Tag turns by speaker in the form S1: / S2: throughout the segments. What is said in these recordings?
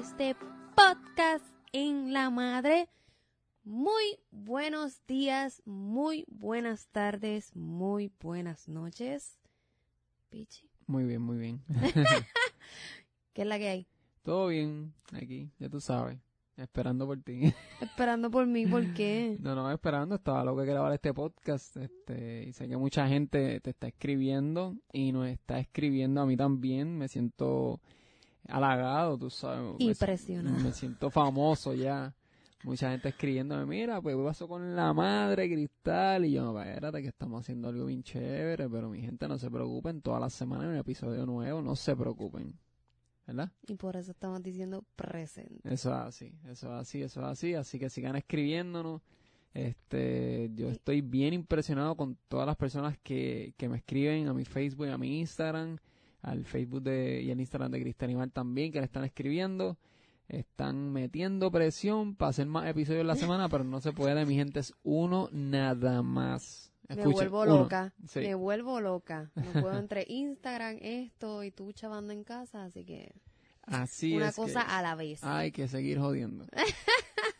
S1: este podcast en la madre. Muy buenos días, muy buenas tardes, muy buenas noches. Pichi,
S2: Muy bien, muy bien.
S1: ¿qué es la que hay?
S2: Todo bien aquí, ya tú sabes. Esperando por ti.
S1: Esperando por mí, ¿por qué?
S2: No, no, esperando. Estaba loco de grabar este podcast. Este, y sé que mucha gente te está escribiendo y nos está escribiendo a mí también. Me siento halagado, tú sabes.
S1: Impresionado.
S2: Me siento famoso ya. Mucha gente escribiéndome, mira, pues ¿qué pasó con la madre Cristal? Y yo, no, espérate, que estamos haciendo algo bien chévere, pero mi gente no se preocupen, todas las semanas hay un episodio nuevo, no se preocupen. ¿Verdad?
S1: Y por eso estamos diciendo presente.
S2: Eso es así, eso es así, eso es así. Así que sigan escribiéndonos. Este, yo estoy bien impresionado con todas las personas que, que me escriben a mi Facebook y a mi Instagram, al Facebook de, y al Instagram de Cristian Animal también, que le están escribiendo. Están metiendo presión para hacer más episodios la semana, pero no se puede, mi gente, es uno nada más.
S1: me vuelvo loca.
S2: Sí.
S1: Me vuelvo loca. No puedo entre Instagram, esto y tú chavando en casa, así que
S2: Así
S1: una
S2: es que
S1: cosa a la vez.
S2: Hay que seguir jodiendo.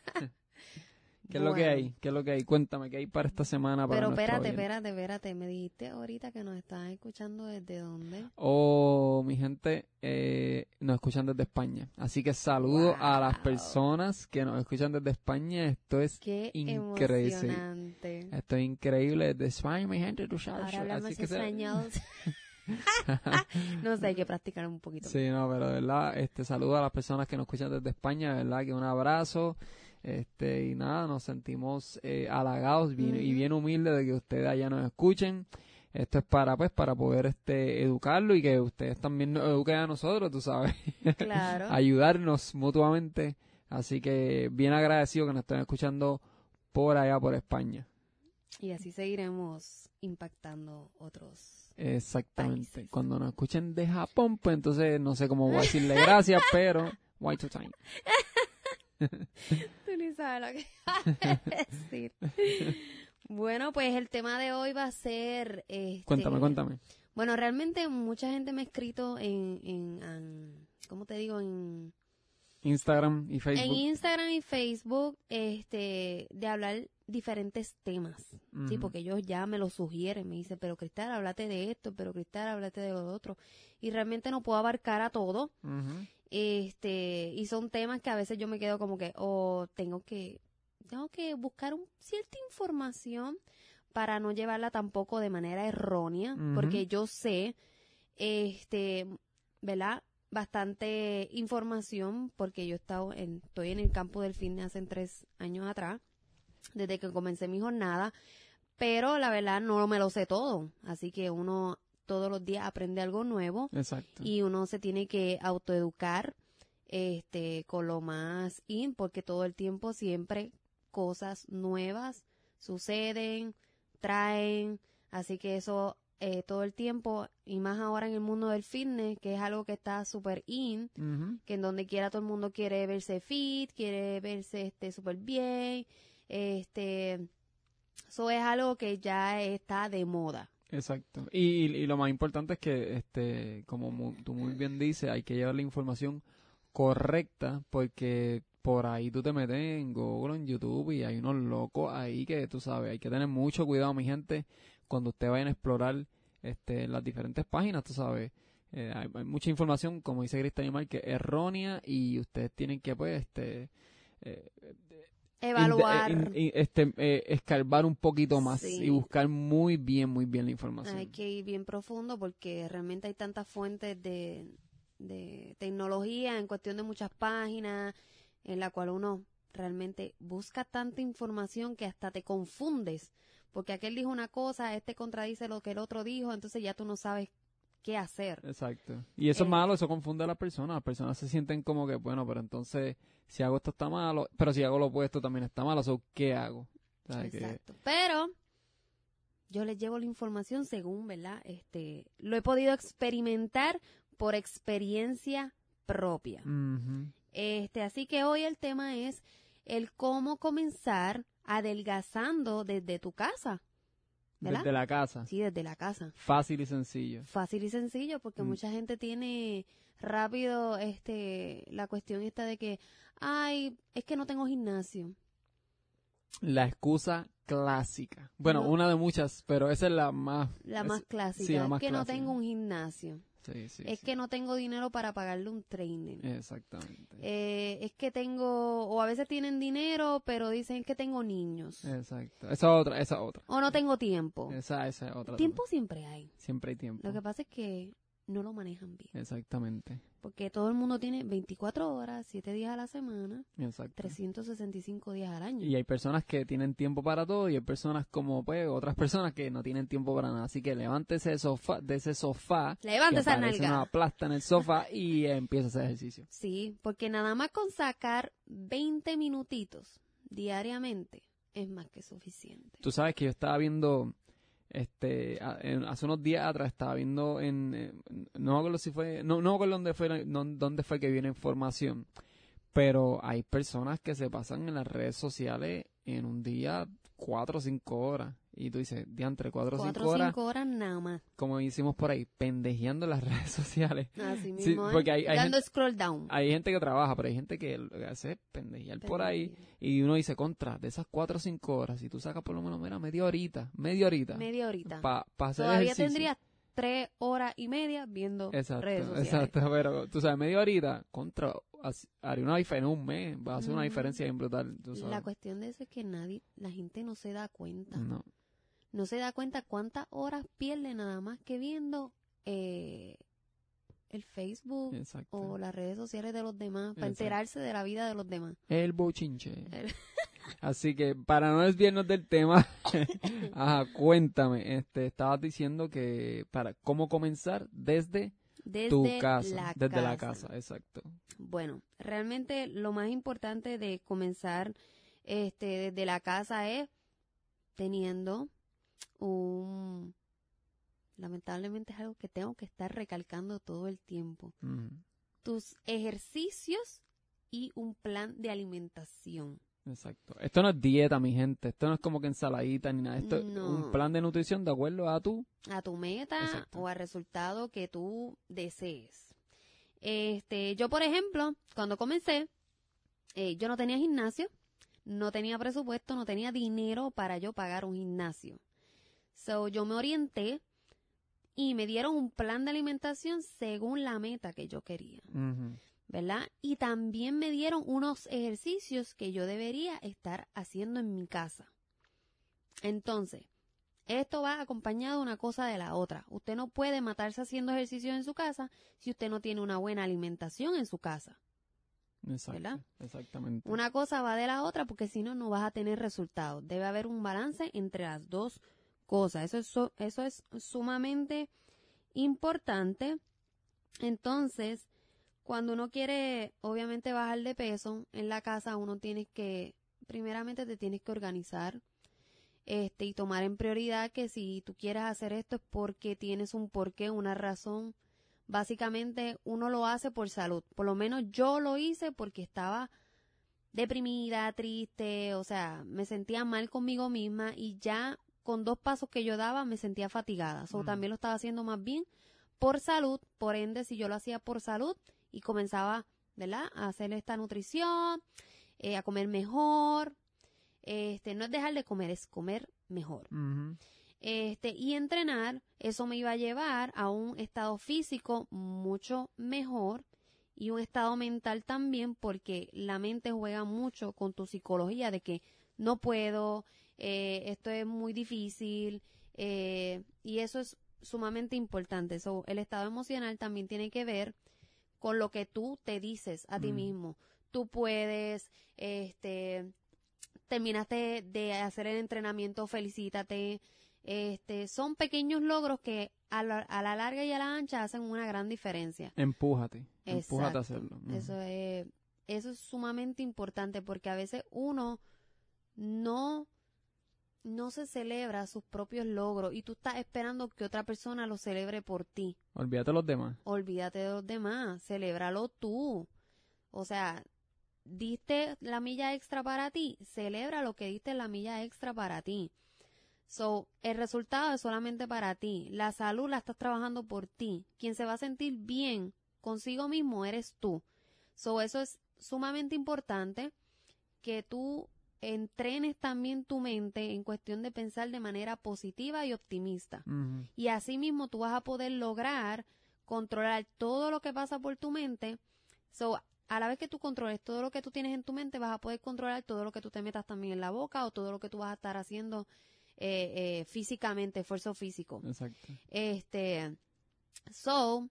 S2: ¿Qué es lo que hay? ¿Qué es lo que hay? Cuéntame, ¿qué hay para esta semana? Para
S1: Pero espérate,
S2: audiencia?
S1: espérate, espérate. Me dijiste ahorita que nos estás escuchando desde dónde.
S2: Oh, mi gente, eh, nos escuchan desde España. Así que saludo a las personas que nos escuchan desde España. Esto es,
S1: Qué
S2: Increíble.
S1: emocionante.
S2: esto es increíble desde España, mi gente. Tú sabes.
S1: Ahora hablamos
S2: Así que
S1: español. no sé, hay que practicar un poquito.
S2: Sí, no, pero de verdad, este, saludo a las personas que nos escuchan desde España, de verdad que un abrazo. Este, y nada, nos sentimos eh, halagados bien- y bien humildes de que ustedes allá nos escuchen. Esto es para, pues, para poder, este, educarlo y que ustedes también nos eduquen a nosotros, tú sabes.
S1: Claro.
S2: ayudarnos mutuamente. Así que bien agradecido que nos estén escuchando por allá, por España.
S1: Y así seguiremos impactando otros.
S2: Exactamente.
S1: Países.
S2: Cuando nos escuchen de Japón, pues entonces no sé cómo voy a decirle gracias, pero why to time.
S1: Tú ni sabes lo que vas a decir. Bueno, pues el tema de hoy va a ser... Este,
S2: Cuéntame, cuéntame.
S1: Bueno, realmente mucha gente me ha escrito en, en, en- ¿cómo te digo? En,
S2: Instagram y
S1: en
S2: Facebook.
S1: Instagram y Facebook, este, de hablar diferentes temas. Sí, porque ellos ya me lo sugieren, me dicen, pero Cristal, háblate de esto, pero Cristal, háblate de lo otro. Y realmente no puedo abarcar a todo. Este, y son temas que a veces yo me quedo como que, o tengo que, tengo que buscar un, cierta información para no llevarla tampoco de manera errónea, porque yo sé, este, ¿verdad? Bastante información, porque yo he estado en, estoy en el campo del fitness hace tres años atrás, desde que comencé mi jornada, pero la verdad no me lo sé todo, así que uno todos los días aprende algo nuevo
S2: Exacto.
S1: y uno se tiene que autoeducar este con lo más in porque todo el tiempo siempre cosas nuevas suceden traen así que eso eh, todo el tiempo y más ahora en el mundo del fitness que es algo que está súper in que en donde quiera todo el mundo quiere verse fit quiere verse este súper bien este eso es algo que ya está de moda
S2: Exacto. Y, y lo más importante es que, este, como mu- tú muy bien dices, hay que llevar la información correcta porque por ahí tú te metes en Google, en YouTube y hay unos locos ahí que tú sabes, hay que tener mucho cuidado, mi gente, cuando ustedes vayan a explorar este, las diferentes páginas, tú sabes. Eh, hay, mucha información, como dice Cristian Animal, que errónea y ustedes tienen que, pues, este, eh,
S1: evaluar
S2: inde- in- in- este, eh, escarbar un poquito más
S1: Sí.
S2: y buscar muy bien, muy bien la información.
S1: Hay que ir bien profundo porque realmente hay tantas fuentes de, de tecnología en cuestión de muchas páginas en la cual uno realmente busca tanta información que hasta te confundes porque aquel dijo una cosa, este contradice lo que el otro dijo, entonces ya tú no sabes qué hacer.
S2: Exacto. Y eso
S1: Eh,
S2: es malo, eso confunde a las personas. Las personas se sienten como que, bueno, pero entonces, si hago esto está malo, pero si hago lo opuesto también está malo, so, ¿qué hago? O sea, que-
S1: Exacto. Pero yo les llevo la información según, ¿verdad? Este, lo he podido experimentar por experiencia propia. Este, así que hoy el tema es el cómo comenzar adelgazando desde tu casa. ¿Verdad?
S2: Desde la casa.
S1: Sí, desde la casa.
S2: Fácil y sencillo.
S1: Fácil y sencillo porque
S2: Mm.
S1: mucha gente tiene rápido este la cuestión esta de que ay, es que no tengo gimnasio.
S2: La excusa clásica. Bueno,
S1: No.
S2: una de muchas, pero esa es la más...
S1: La
S2: es-
S1: más clásica,
S2: sí, la
S1: es que no tengo un gimnasio.
S2: Sí, sí,
S1: es
S2: sí.
S1: que no tengo dinero para pagarle un trainer.
S2: Exactamente.
S1: Eh, es que tengo, o a veces tienen dinero, pero dicen que tengo niños.
S2: Exacto. Esa otra, esa otra.
S1: O no tengo tiempo.
S2: Esa, esa es otra.
S1: Tiempo siempre hay.
S2: Siempre hay tiempo.
S1: Lo que pasa es que no lo manejan bien.
S2: Exactamente.
S1: Porque todo el mundo tiene 24 horas, 7 días a la semana,
S2: Exacto.
S1: 365 días al año.
S2: Y hay personas que tienen tiempo para todo y hay personas como pues otras personas que no tienen tiempo para nada. Así que levántese de, sofá, de ese sofá.
S1: Levanta
S2: que
S1: esa
S2: parece
S1: nalga.
S2: una plasta en el sofá y empieza a hacer ejercicio.
S1: Sí, porque nada más con sacar 20 minutitos diariamente es más que suficiente.
S2: Tú sabes que yo estaba viendo, este, hace unos días atrás estaba viendo en, no me acuerdo si fue, no, no acuerdo dónde fue, dónde fue que viene información, pero hay personas que se pasan en las redes sociales en un día cuatro o cinco horas. Y tú dices, diantre, cuatro o
S1: 4
S2: cinco
S1: o
S2: horas,
S1: 5 horas nada más.
S2: como hicimos por ahí, pendejeando en las redes sociales.
S1: Así
S2: Sí,
S1: mismo, ¿eh?
S2: porque hay- hay
S1: dando scroll down.
S2: Hay gente que trabaja, pero hay gente que lo que hace es pendejear por ahí. Y uno dice, contra, de esas cuatro o cinco horas, si tú sacas por lo menos, mira, media horita, media horita.
S1: Media horita.
S2: Para hacer
S1: Todavía
S2: ejercicio.
S1: tendrías 3 horas y media viendo
S2: Exacto,
S1: redes sociales.
S2: exacto, pero tú sabes, media horita, contra, haría una diferencia en un mes, va a hacer una diferencia bien brutal, tú sabes.
S1: La cuestión de eso es que nadie, la gente no se da cuenta.
S2: No,
S1: No se da cuenta cuántas horas pierde nada más que viendo eh, el Facebook
S2: exacto.
S1: o las redes sociales de los demás para
S2: Exacto.
S1: enterarse de la vida de los demás.
S2: El bochinche.
S1: El-
S2: Así que para no desviarnos del tema, ajá, cuéntame, este, estabas diciendo que para cómo comenzar desde
S1: Desde
S2: tu casa,
S1: la
S2: desde la casa, exacto.
S1: Bueno, realmente lo más importante de comenzar este desde la casa es teniendo un lamentablemente es algo que tengo que estar recalcando todo el tiempo. Tus ejercicios y un plan de alimentación.
S2: Exacto. Esto no es dieta, mi gente. Esto no es como que ensaladita ni nada. Esto es
S1: No.
S2: un plan de nutrición de acuerdo a tu.
S1: a tu meta
S2: Exacto.
S1: o al resultado que tú desees. Este, yo por ejemplo, cuando comencé, eh, yo no tenía gimnasio, no tenía presupuesto, no tenía dinero para yo pagar un gimnasio. So, yo me orienté y me dieron un plan de alimentación según la meta que yo quería. ¿Verdad? Y también me dieron unos ejercicios que yo debería estar haciendo en mi casa. Entonces, esto va acompañado una cosa de la otra. Usted no puede matarse haciendo ejercicios en su casa si usted no tiene una buena alimentación en su casa.
S2: Exacto.
S1: ¿Verdad?
S2: Exactamente.
S1: Una cosa va de la otra porque si no, no vas a tener resultados. Debe haber un balance entre las dos cosas. Eso es, eso es sumamente importante. Entonces, cuando uno quiere, obviamente, bajar de peso en la casa, uno tiene que, primeramente, te tienes que organizar este, y tomar en prioridad que si tú quieres hacer esto es porque tienes un porqué, una razón. Básicamente, uno lo hace por salud. Por lo menos yo lo hice porque estaba deprimida, triste, o sea, me sentía mal conmigo misma y ya con dos pasos que yo daba me sentía fatigada. So,
S2: Mm.
S1: también lo estaba haciendo más bien por salud, por ende, si yo lo hacía por salud y comenzaba, ¿verdad?, a hacer esta nutrición, eh, a comer mejor, este, no es dejar de comer, es comer mejor. Este, y entrenar, eso me iba a llevar a un estado físico mucho mejor y un estado mental también, porque la mente juega mucho con tu psicología de que no puedo, eh, esto es muy difícil, eh, y eso es sumamente importante. So, el estado emocional también tiene que ver con lo que tú te dices a ti
S2: Mm.
S1: mismo. Tú puedes, este, terminaste de hacer el entrenamiento, felicítate. Este, son pequeños logros que a la, a la larga y a la ancha hacen una gran diferencia.
S2: Empújate. Empújate a hacerlo.
S1: Eso es, eso es sumamente importante porque a veces uno no, no se celebra sus propios logros y tú estás esperando que otra persona lo celebre por ti.
S2: Olvídate de los demás.
S1: Olvídate de los demás, celébralo tú. O sea, diste la milla extra para ti, celebra lo que diste la milla extra para ti. So, el resultado es solamente para ti. La salud la estás trabajando por ti. Quien se va a sentir bien consigo mismo eres tú. So, eso es sumamente importante que tú entrenes también tu mente en cuestión de pensar de manera positiva y optimista.
S2: Ujú.
S1: Y así mismo tú vas a poder lograr controlar todo lo que pasa por tu mente. So, a la vez que tú controles todo lo que tú tienes en tu mente, vas a poder controlar todo lo que tú te metas también en la boca o todo lo que tú vas a estar haciendo eh, eh, físicamente, esfuerzo físico.
S2: Exacto.
S1: Este, so,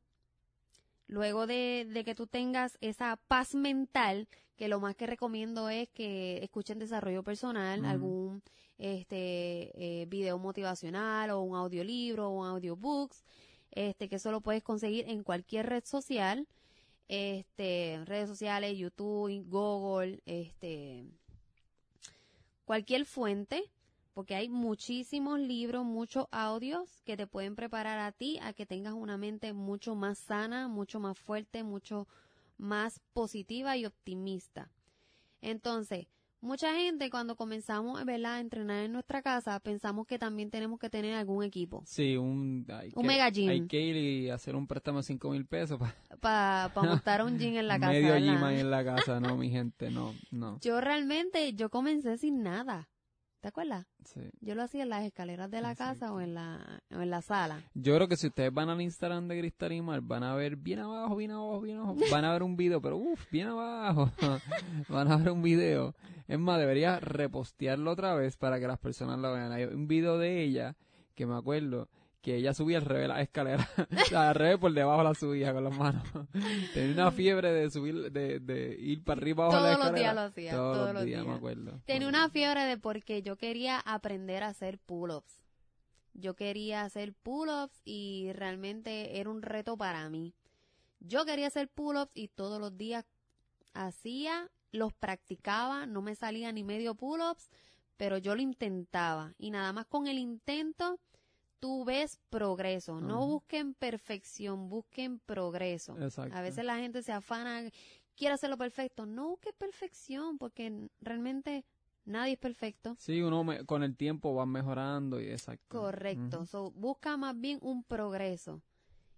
S1: luego de, de que tú tengas esa paz mental, que lo más que recomiendo es que escuchen desarrollo personal, algún este eh, video motivacional o un audiolibro o un audiobooks, este que eso lo puedes conseguir en cualquier red social, este redes sociales, YouTube, Google, este cualquier fuente, porque hay muchísimos libros, muchos audios que te pueden preparar a ti a que tengas una mente mucho más sana, mucho más fuerte, mucho más positiva y optimista. Entonces, mucha gente cuando comenzamos ¿verdad? a entrenar en nuestra casa, pensamos que también tenemos que tener algún equipo
S2: Sí, un, hay
S1: Un
S2: que,
S1: mega gym.
S2: Hay que ir y hacer un préstamo de 5 mil pesos
S1: para
S2: para
S1: montar un gym en la casa.
S2: medio gym en la casa. No, mi gente, no, no.
S1: Yo realmente, yo comencé sin nada. ¿Te acuerdas?
S2: Sí.
S1: Yo lo hacía en las escaleras de la casa o en la, o en la sala.
S2: Yo creo que si ustedes van al Instagram de Cristal y Mar, van a ver bien abajo, bien abajo, bien abajo. Van a ver un video, pero uff, bien abajo. van a ver un video. Es más, debería repostearlo otra vez para que las personas lo vean. Hay un video de ella que me acuerdo que ella subía al revés la escalera. o sea, al revés por debajo la subía con las manos. Tenía una fiebre de subir, de, de ir para arriba abajo la
S1: Todos los días
S2: escalera.
S1: lo hacía,
S2: Todos,
S1: todos
S2: los días, me acuerdo.
S1: Tenía una fiebre de porque yo quería aprender a hacer pull-ups. Yo quería hacer pull-ups y realmente era un reto para mí. Yo quería hacer pull-ups y todos los días hacía, los practicaba, no me salía ni medio pull-ups, pero yo lo intentaba. Y nada más con el intento, tú ves progreso. No busquen perfección, busquen progreso.
S2: Exacto.
S1: A veces la gente se afana, quiere hacerlo perfecto. No busques perfección, porque realmente nadie es perfecto.
S2: Sí, uno me- con el tiempo va mejorando y exacto.
S1: Correcto. So, busca más bien un progreso.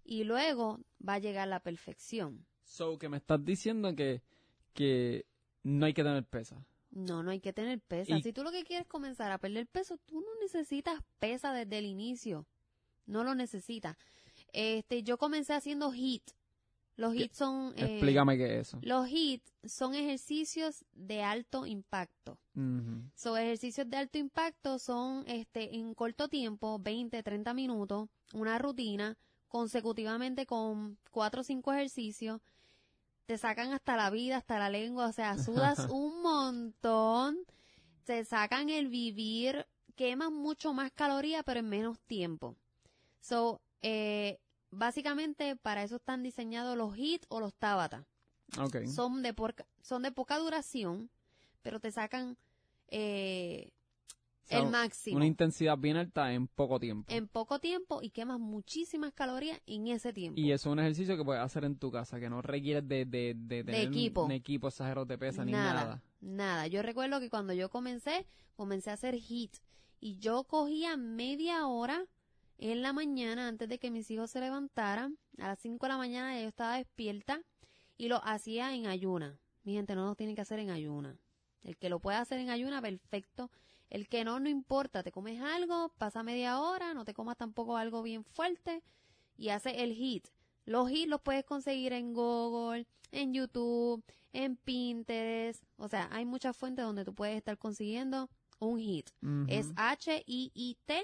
S1: Y luego va a llegar la perfección.
S2: So, que me estás diciendo que, que no hay que tener pesa.
S1: No, no hay que tener pesa.
S2: Y-
S1: Si tú lo que quieres comenzar a perder peso, tú no necesitas pesa desde el inicio. No lo necesitas. Este, yo comencé haciendo HIIT. Los. HIIT son eh,
S2: Explícame qué es eso.
S1: los HIIT son ejercicios de alto impacto. So, ejercicios de alto impacto son este en corto tiempo, 20, 30 minutos, una rutina consecutivamente con cuatro o cinco ejercicios. Te sacan hasta la vida, hasta la lengua, o sea, sudas un montón, te sacan el vivir, queman mucho más calorías, pero en menos tiempo. So, eh, básicamente para eso están diseñados los HIIT o los Tabata son de porca- son de poca duración, pero te sacan eh,
S2: sea,
S1: el máximo
S2: Una intensidad bien alta en poco tiempo.
S1: en poco tiempo y quemas muchísimas calorías en ese tiempo.
S2: Y eso es un ejercicio que puedes hacer en tu casa, que no requiere de, de, de tener un-
S1: equipo.
S2: un equipo exagerado de pesa ni
S1: nada,
S2: nada.
S1: Yo recuerdo que cuando yo comencé, comencé a hacer HIIT y yo cogía media hora en la mañana antes de que mis hijos se levantaran. A las 5 de la mañana ya yo estaba despierta y lo hacía en ayuna. Mi gente no lo tiene que hacer en ayuna. El que lo pueda hacer en ayuna, perfecto. El que no, no importa. Te comes algo, pasa media hora, no te comas tampoco algo bien fuerte y hace el HIIT. Los HIIT los puedes conseguir en Google, en YouTube, en Pinterest. O sea, hay muchas fuentes donde tú puedes estar consiguiendo un.
S2: Ujú.
S1: Es H-I-I-T.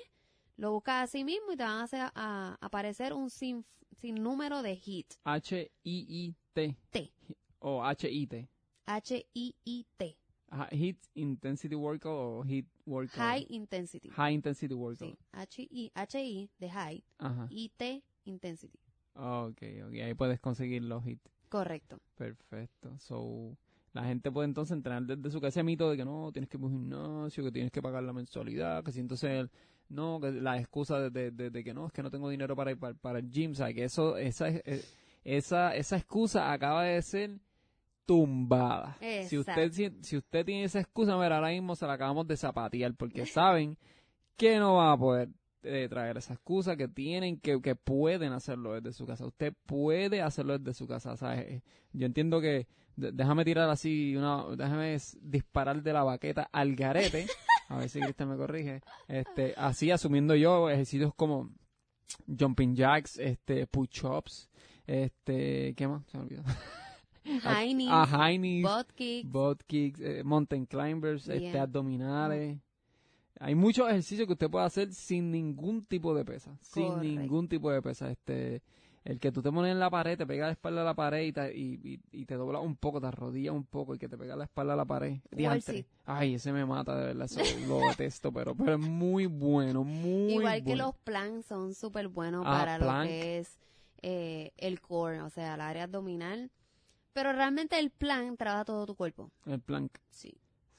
S1: Lo buscas así mismo y te van a, hacer, a aparecer un sin, número de HIIT.
S2: H-I-I-T.
S1: T.
S2: O H-I-T.
S1: H-I-I-T.
S2: Hit Intensity Workout o Hit Workout.
S1: High Intensity.
S2: High Intensity Workout.
S1: Sí. H-I, H-I de High.
S2: Ajá.
S1: I-T Intensity.
S2: Ok, ok. Ahí puedes conseguir los hits.
S1: Correcto.
S2: Perfecto. So, la gente puede entonces entrenar desde su casa ese mito de que no, tienes que ir a un gimnasio, que tienes que pagar la mensualidad, que si entonces el- no, que la excusa de, de- de- de que no, es que no tengo dinero para ir para, para el gym, ¿sabes? Que eso, esa, eh, esa, esa excusa acaba de ser tumbada. Si usted, si, si usted tiene esa excusa, mira, ahora mismo se la acabamos de zapatear porque saben que no van a poder eh, traer esa excusa, que tienen, que, que pueden hacerlo desde su casa. Usted puede hacerlo desde su casa, ¿sabes? Eh, Yo entiendo que, déjame tirar así, una, déjame disparar de la baqueta al garete, a ver si Cristian me corrige, este, así asumiendo yo ejercicios como jumping jacks, este, push-ups, este, ¿qué más? Se me olvidó.
S1: High knees,
S2: Ah, knees,
S1: butt kicks.
S2: butt kicks, eh, mountain climbers, este,
S1: Yeah.
S2: abdominales. Hay muchos ejercicios que usted puede hacer sin ningún tipo de pesa, sin
S1: Correcto.
S2: ningún tipo de pesa. Este, el que tú te pones en la pared, te pega la espalda a la pared y te, y, y- y te doblas un poco, te arrodillas un poco y que te pega la espalda a la pared. Diantre. Ay, ese me mata, de verdad, eso lo detesto, pero, pero es muy bueno, muy
S1: Igual que
S2: bueno.
S1: los planks son súper buenos
S2: Ah,
S1: para
S2: plank.
S1: lo que es eh, el core, o sea, el área abdominal. Pero realmente el plank trabaja todo tu cuerpo.
S2: El plank.
S1: Sí.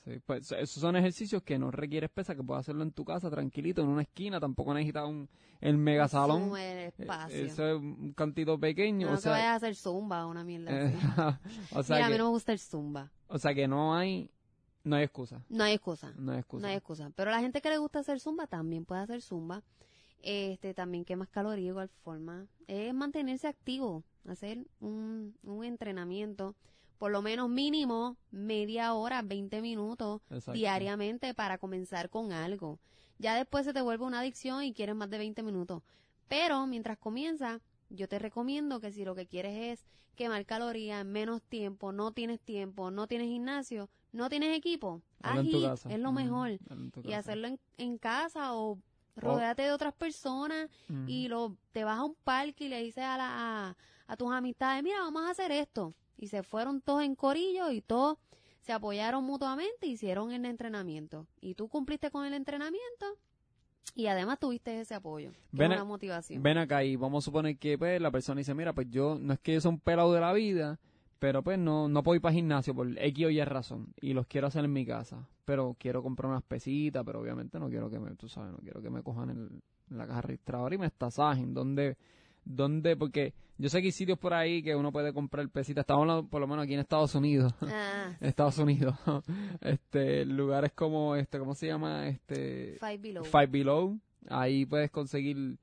S2: Sí, pues esos son ejercicios que no requieres pesa, que puedes hacerlo en tu casa tranquilito, en una esquina, tampoco necesitas un el mega salón.
S1: El espacio.
S2: Eso es un cantito pequeño,
S1: no
S2: o
S1: que
S2: sea,
S1: vayas a hacer zumba o una mierda
S2: eh,
S1: así.
S2: o sea
S1: Mira, a
S2: que,
S1: mí no me gusta el zumba.
S2: o sea que no hay no hay excusa,
S1: No hay excusa.
S2: no hay excusa.
S1: No hay excusa. Pero la gente que le gusta hacer zumba también puede hacer zumba. Este también quemas calorías de igual forma. Es mantenerse activo, hacer un, un entrenamiento, por lo menos mínimo media hora, 20 minutos
S2: Exacto.
S1: diariamente para comenzar con algo. Ya después se te vuelve una adicción y quieres más de 20 minutos. Pero mientras comienza, yo te recomiendo que si lo que quieres es quemar calorías en menos tiempo, no tienes tiempo, no tienes gimnasio, no tienes equipo, haz
S2: casa.
S1: es lo mejor. Y hacerlo en, en casa o rodéate de otras personas y lo te vas a un parque y le dices a, la, a, a tus amistades, mira, vamos a hacer esto. Y se fueron todos en corillo y todos se apoyaron mutuamente e hicieron el entrenamiento. Y tú cumpliste con el entrenamiento y además tuviste ese apoyo,
S2: Ven
S1: es una motivación.
S2: Ven acá y vamos a suponer que pues, la persona dice, mira, pues yo no es que yo sea un pelado de la vida, pero pues no, no puedo ir para gimnasio por X o Y razón y los quiero hacer en mi casa, pero quiero comprar unas pesitas, pero obviamente no quiero que me, tú sabes, no quiero que me cojan el- en la caja registradora y me estasajen, ¿dónde, dónde? Porque yo sé que hay sitios por ahí que uno puede comprar pesitas, estamos hablando por lo menos aquí en Estados Unidos,
S1: Ah,
S2: Estados Unidos, este, lugares como, este, ¿cómo se llama? Este,
S1: five below.
S2: Five Below. Ahí puedes conseguir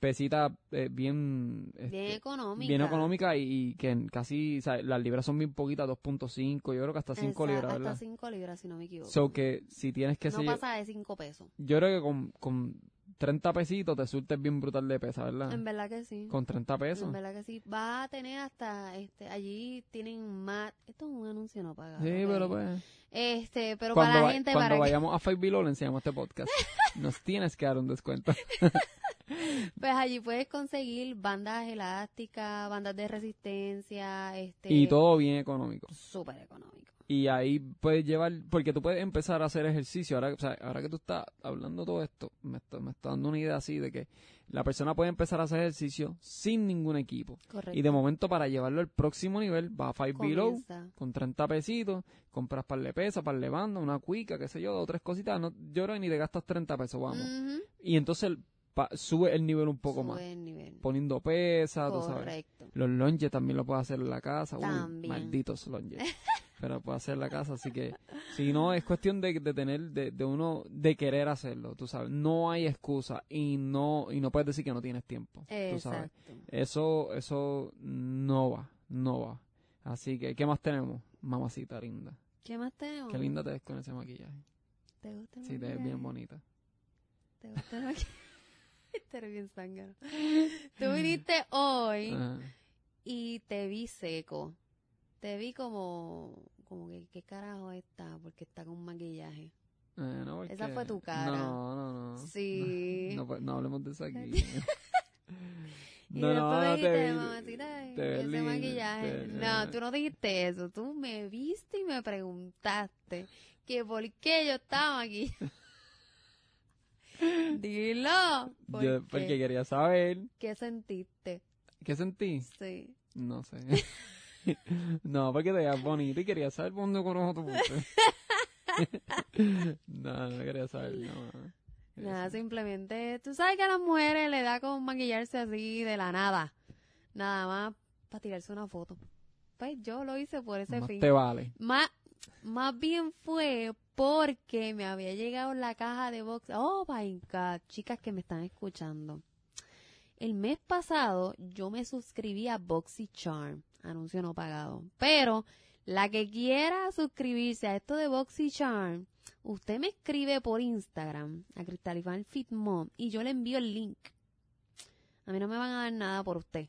S2: pesitas eh, bien, este,
S1: Bien económica.
S2: bien económicas y, y que casi, o sea, las libras son bien poquitas, 2.5, yo creo que hasta 5
S1: Esa-
S2: libras,
S1: Hasta
S2: ¿verdad?
S1: 5 libras, si no me equivoco.
S2: So que si tienes que
S1: no
S2: ser,
S1: pasa de 5 pesos.
S2: yo creo que con, con 30 pesitos te surtes bien brutal de pesa, ¿verdad?
S1: En verdad que sí.
S2: Con 30 pesos.
S1: En verdad que sí. Va a tener hasta, este, allí tienen más, esto es un anuncio no pagado.
S2: Sí, pero pues.
S1: Este, pero
S2: cuando
S1: para la
S2: va-
S1: gente,
S2: cuando
S1: para que-
S2: vayamos a Five Below le enseñamos este podcast. Nos tienes que dar un descuento.
S1: pues allí puedes conseguir bandas elásticas, bandas de resistencia, este.
S2: y todo bien económico.
S1: Súper económico.
S2: Y ahí puedes llevar, porque tú puedes empezar a hacer ejercicio. Ahora, o sea, ahora que tú estás hablando todo esto, me está, me está dando una idea así de que la persona puede empezar a hacer ejercicio sin ningún equipo.
S1: Correcto.
S2: Y de momento, para llevarlo al próximo nivel, va a Five Below con 30 pesitos, compras par de pesas, par de banda, una cuica, qué sé yo, dos o tres cositas. No, yo creo que ni te gastas 30 pesos, vamos. Y entonces pa- sube el nivel un poco
S1: Sube
S2: más.
S1: el nivel.
S2: Poniendo pesas, tú sabes.
S1: Correcto.
S2: Los lunges también lo puedes hacer en la casa. Uy, malditos lunges. Pero puedes hacer en la casa, así que si no, es cuestión de, de tener, de, de uno, de querer hacerlo, tú sabes. No hay excusa y no, y no puedes decir que no tienes tiempo, tú sabes. Eso, eso no va, no va. Así que, ¿qué más tenemos? Mamacita linda.
S1: ¿Qué más tenemos?
S2: Qué linda te ves con ese maquillaje.
S1: ¿Te gusta el
S2: Sí, te ves bien bonita.
S1: ¿Te gusta el maquillaje? Te eres bien zángano. Tú viniste hoy
S2: Ajá.
S1: y te vi seco. Te vi como, como que, ¿qué carajo está? Porque está con maquillaje.
S2: Eh, no,
S1: Esa fue tu cara.
S2: No, no, no.
S1: Sí.
S2: No, no, no hablemos de eso aquí.
S1: Y
S2: no, no, te
S1: dijiste,
S2: vi-
S1: mamacita,
S2: te
S1: ese maquillaje.
S2: te-
S1: No, tú no dijiste eso. Tú me viste y me preguntaste que por qué yo estaba aquí. Dilo. ¿por
S2: Yo,
S1: qué?
S2: porque quería saber.
S1: ¿Qué sentiste?
S2: ¿Qué sentí?
S1: Sí.
S2: No sé. no, porque te veías bonita y quería saber por dónde conojo tu no, no quería saber, no.
S1: Nada, simplemente, tú sabes que a las mujeres le da con maquillarse así de la nada. Nada más para tirarse una foto. Pues yo lo hice por ese
S2: Más
S1: fin.
S2: te vale.
S1: Más, más bien fue porque me había llegado la caja de box. Oh my god, chicas que me están escuchando. El mes pasado yo me suscribí a BoxyCharm, anuncio no pagado. Pero la que quiera suscribirse a esto de BoxyCharm, usted me escribe por Instagram a Cristalifan Fit Mom y yo le envío el link. A mí no me van a dar nada por usted.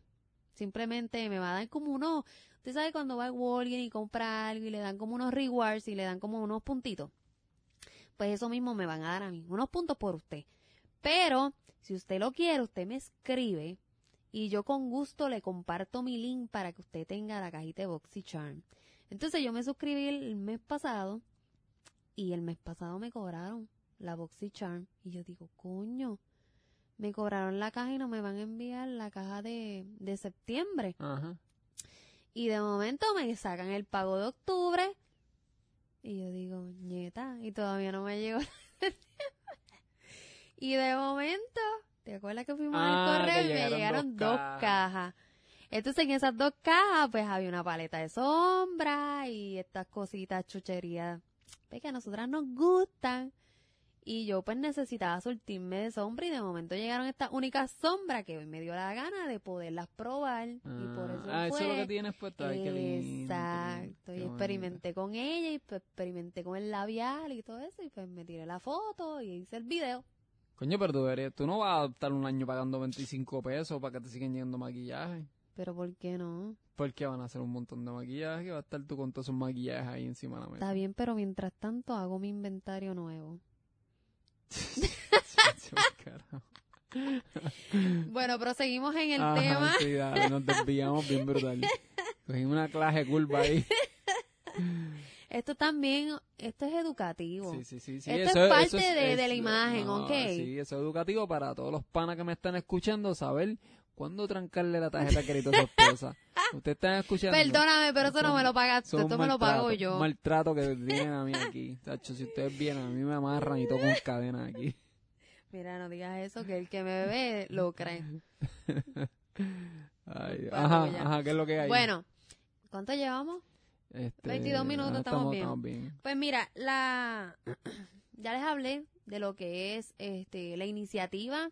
S1: Simplemente me va a dar como unos, usted sabe cuando va a Walgreens y compra algo y le dan como unos rewards y le dan como unos puntitos. Pues eso mismo me van a dar a mí, unos puntos por usted. Pero si usted lo quiere, usted me escribe y yo con gusto le comparto mi link para que usted tenga la cajita de BoxyCharm. Entonces yo me suscribí el mes pasado y el mes pasado me cobraron la BoxyCharm y yo digo, coño, me cobraron la caja y no me van a enviar la caja de, de septiembre.
S2: Ajá.
S1: Y de momento me sacan el pago de octubre y yo digo, nieta, y todavía no me llegó Y de momento, ¿te acuerdas que fuimos
S2: Ah,
S1: al correo y me
S2: llegaron dos
S1: dos
S2: cajas.
S1: cajas? Entonces en esas dos cajas pues había una paleta de sombra y estas cositas chucherías pues, que a nosotras nos gustan. Y yo pues necesitaba surtirme de sombra y de momento llegaron estas únicas sombras que hoy me dio la gana de poderlas probar. y por eso
S2: ah,
S1: fue...
S2: eso es lo que tienes puesto. Ay, qué lindo,
S1: Exacto,
S2: qué
S1: y experimenté con ella y pues, experimenté con el labial y todo eso y pues me tiré la foto y hice el video.
S2: Coño, pero tú, no vas a estar un año pagando 25 pesos para que te sigan llegando maquillaje.
S1: Pero ¿por qué no?
S2: Porque van a hacer un montón de maquillaje va a estar tú con todos esos maquillajes ahí encima de la mesa.
S1: Está bien, pero mientras tanto hago mi inventario nuevo. Bueno, proseguimos en el
S2: Ajá,
S1: tema.
S2: sí, dale, nos desviamos bien brutal. Cogimos una clase curva ahí.
S1: Esto también, esto es educativo.
S2: Sí, sí, sí. sí,
S1: Esto es parte de- de la imagen,
S2: no,
S1: ¿ok?
S2: Sí, eso es educativo para todos los panas que me están escuchando, saber cuándo trancarle la tarjeta crédito a su esposa. Ustedes están escuchando.
S1: Perdóname, pero eso no me lo pagaste, esto
S2: un
S1: me lo pago yo.
S2: un maltrato que vienen a mí aquí. Tacho, si ustedes vienen, a mí me amarran y todo con cadena aquí.
S1: Mira, no digas eso, que el que me ve lo cree.
S2: Ay, ajá, ajá, ¿qué es lo que hay?
S1: Bueno, ¿cuánto llevamos?
S2: Este,
S1: 22 minutos,
S2: ah,
S1: estamos bien.
S2: estamos bien.
S1: Pues mira, la ya les hablé de lo que es este la iniciativa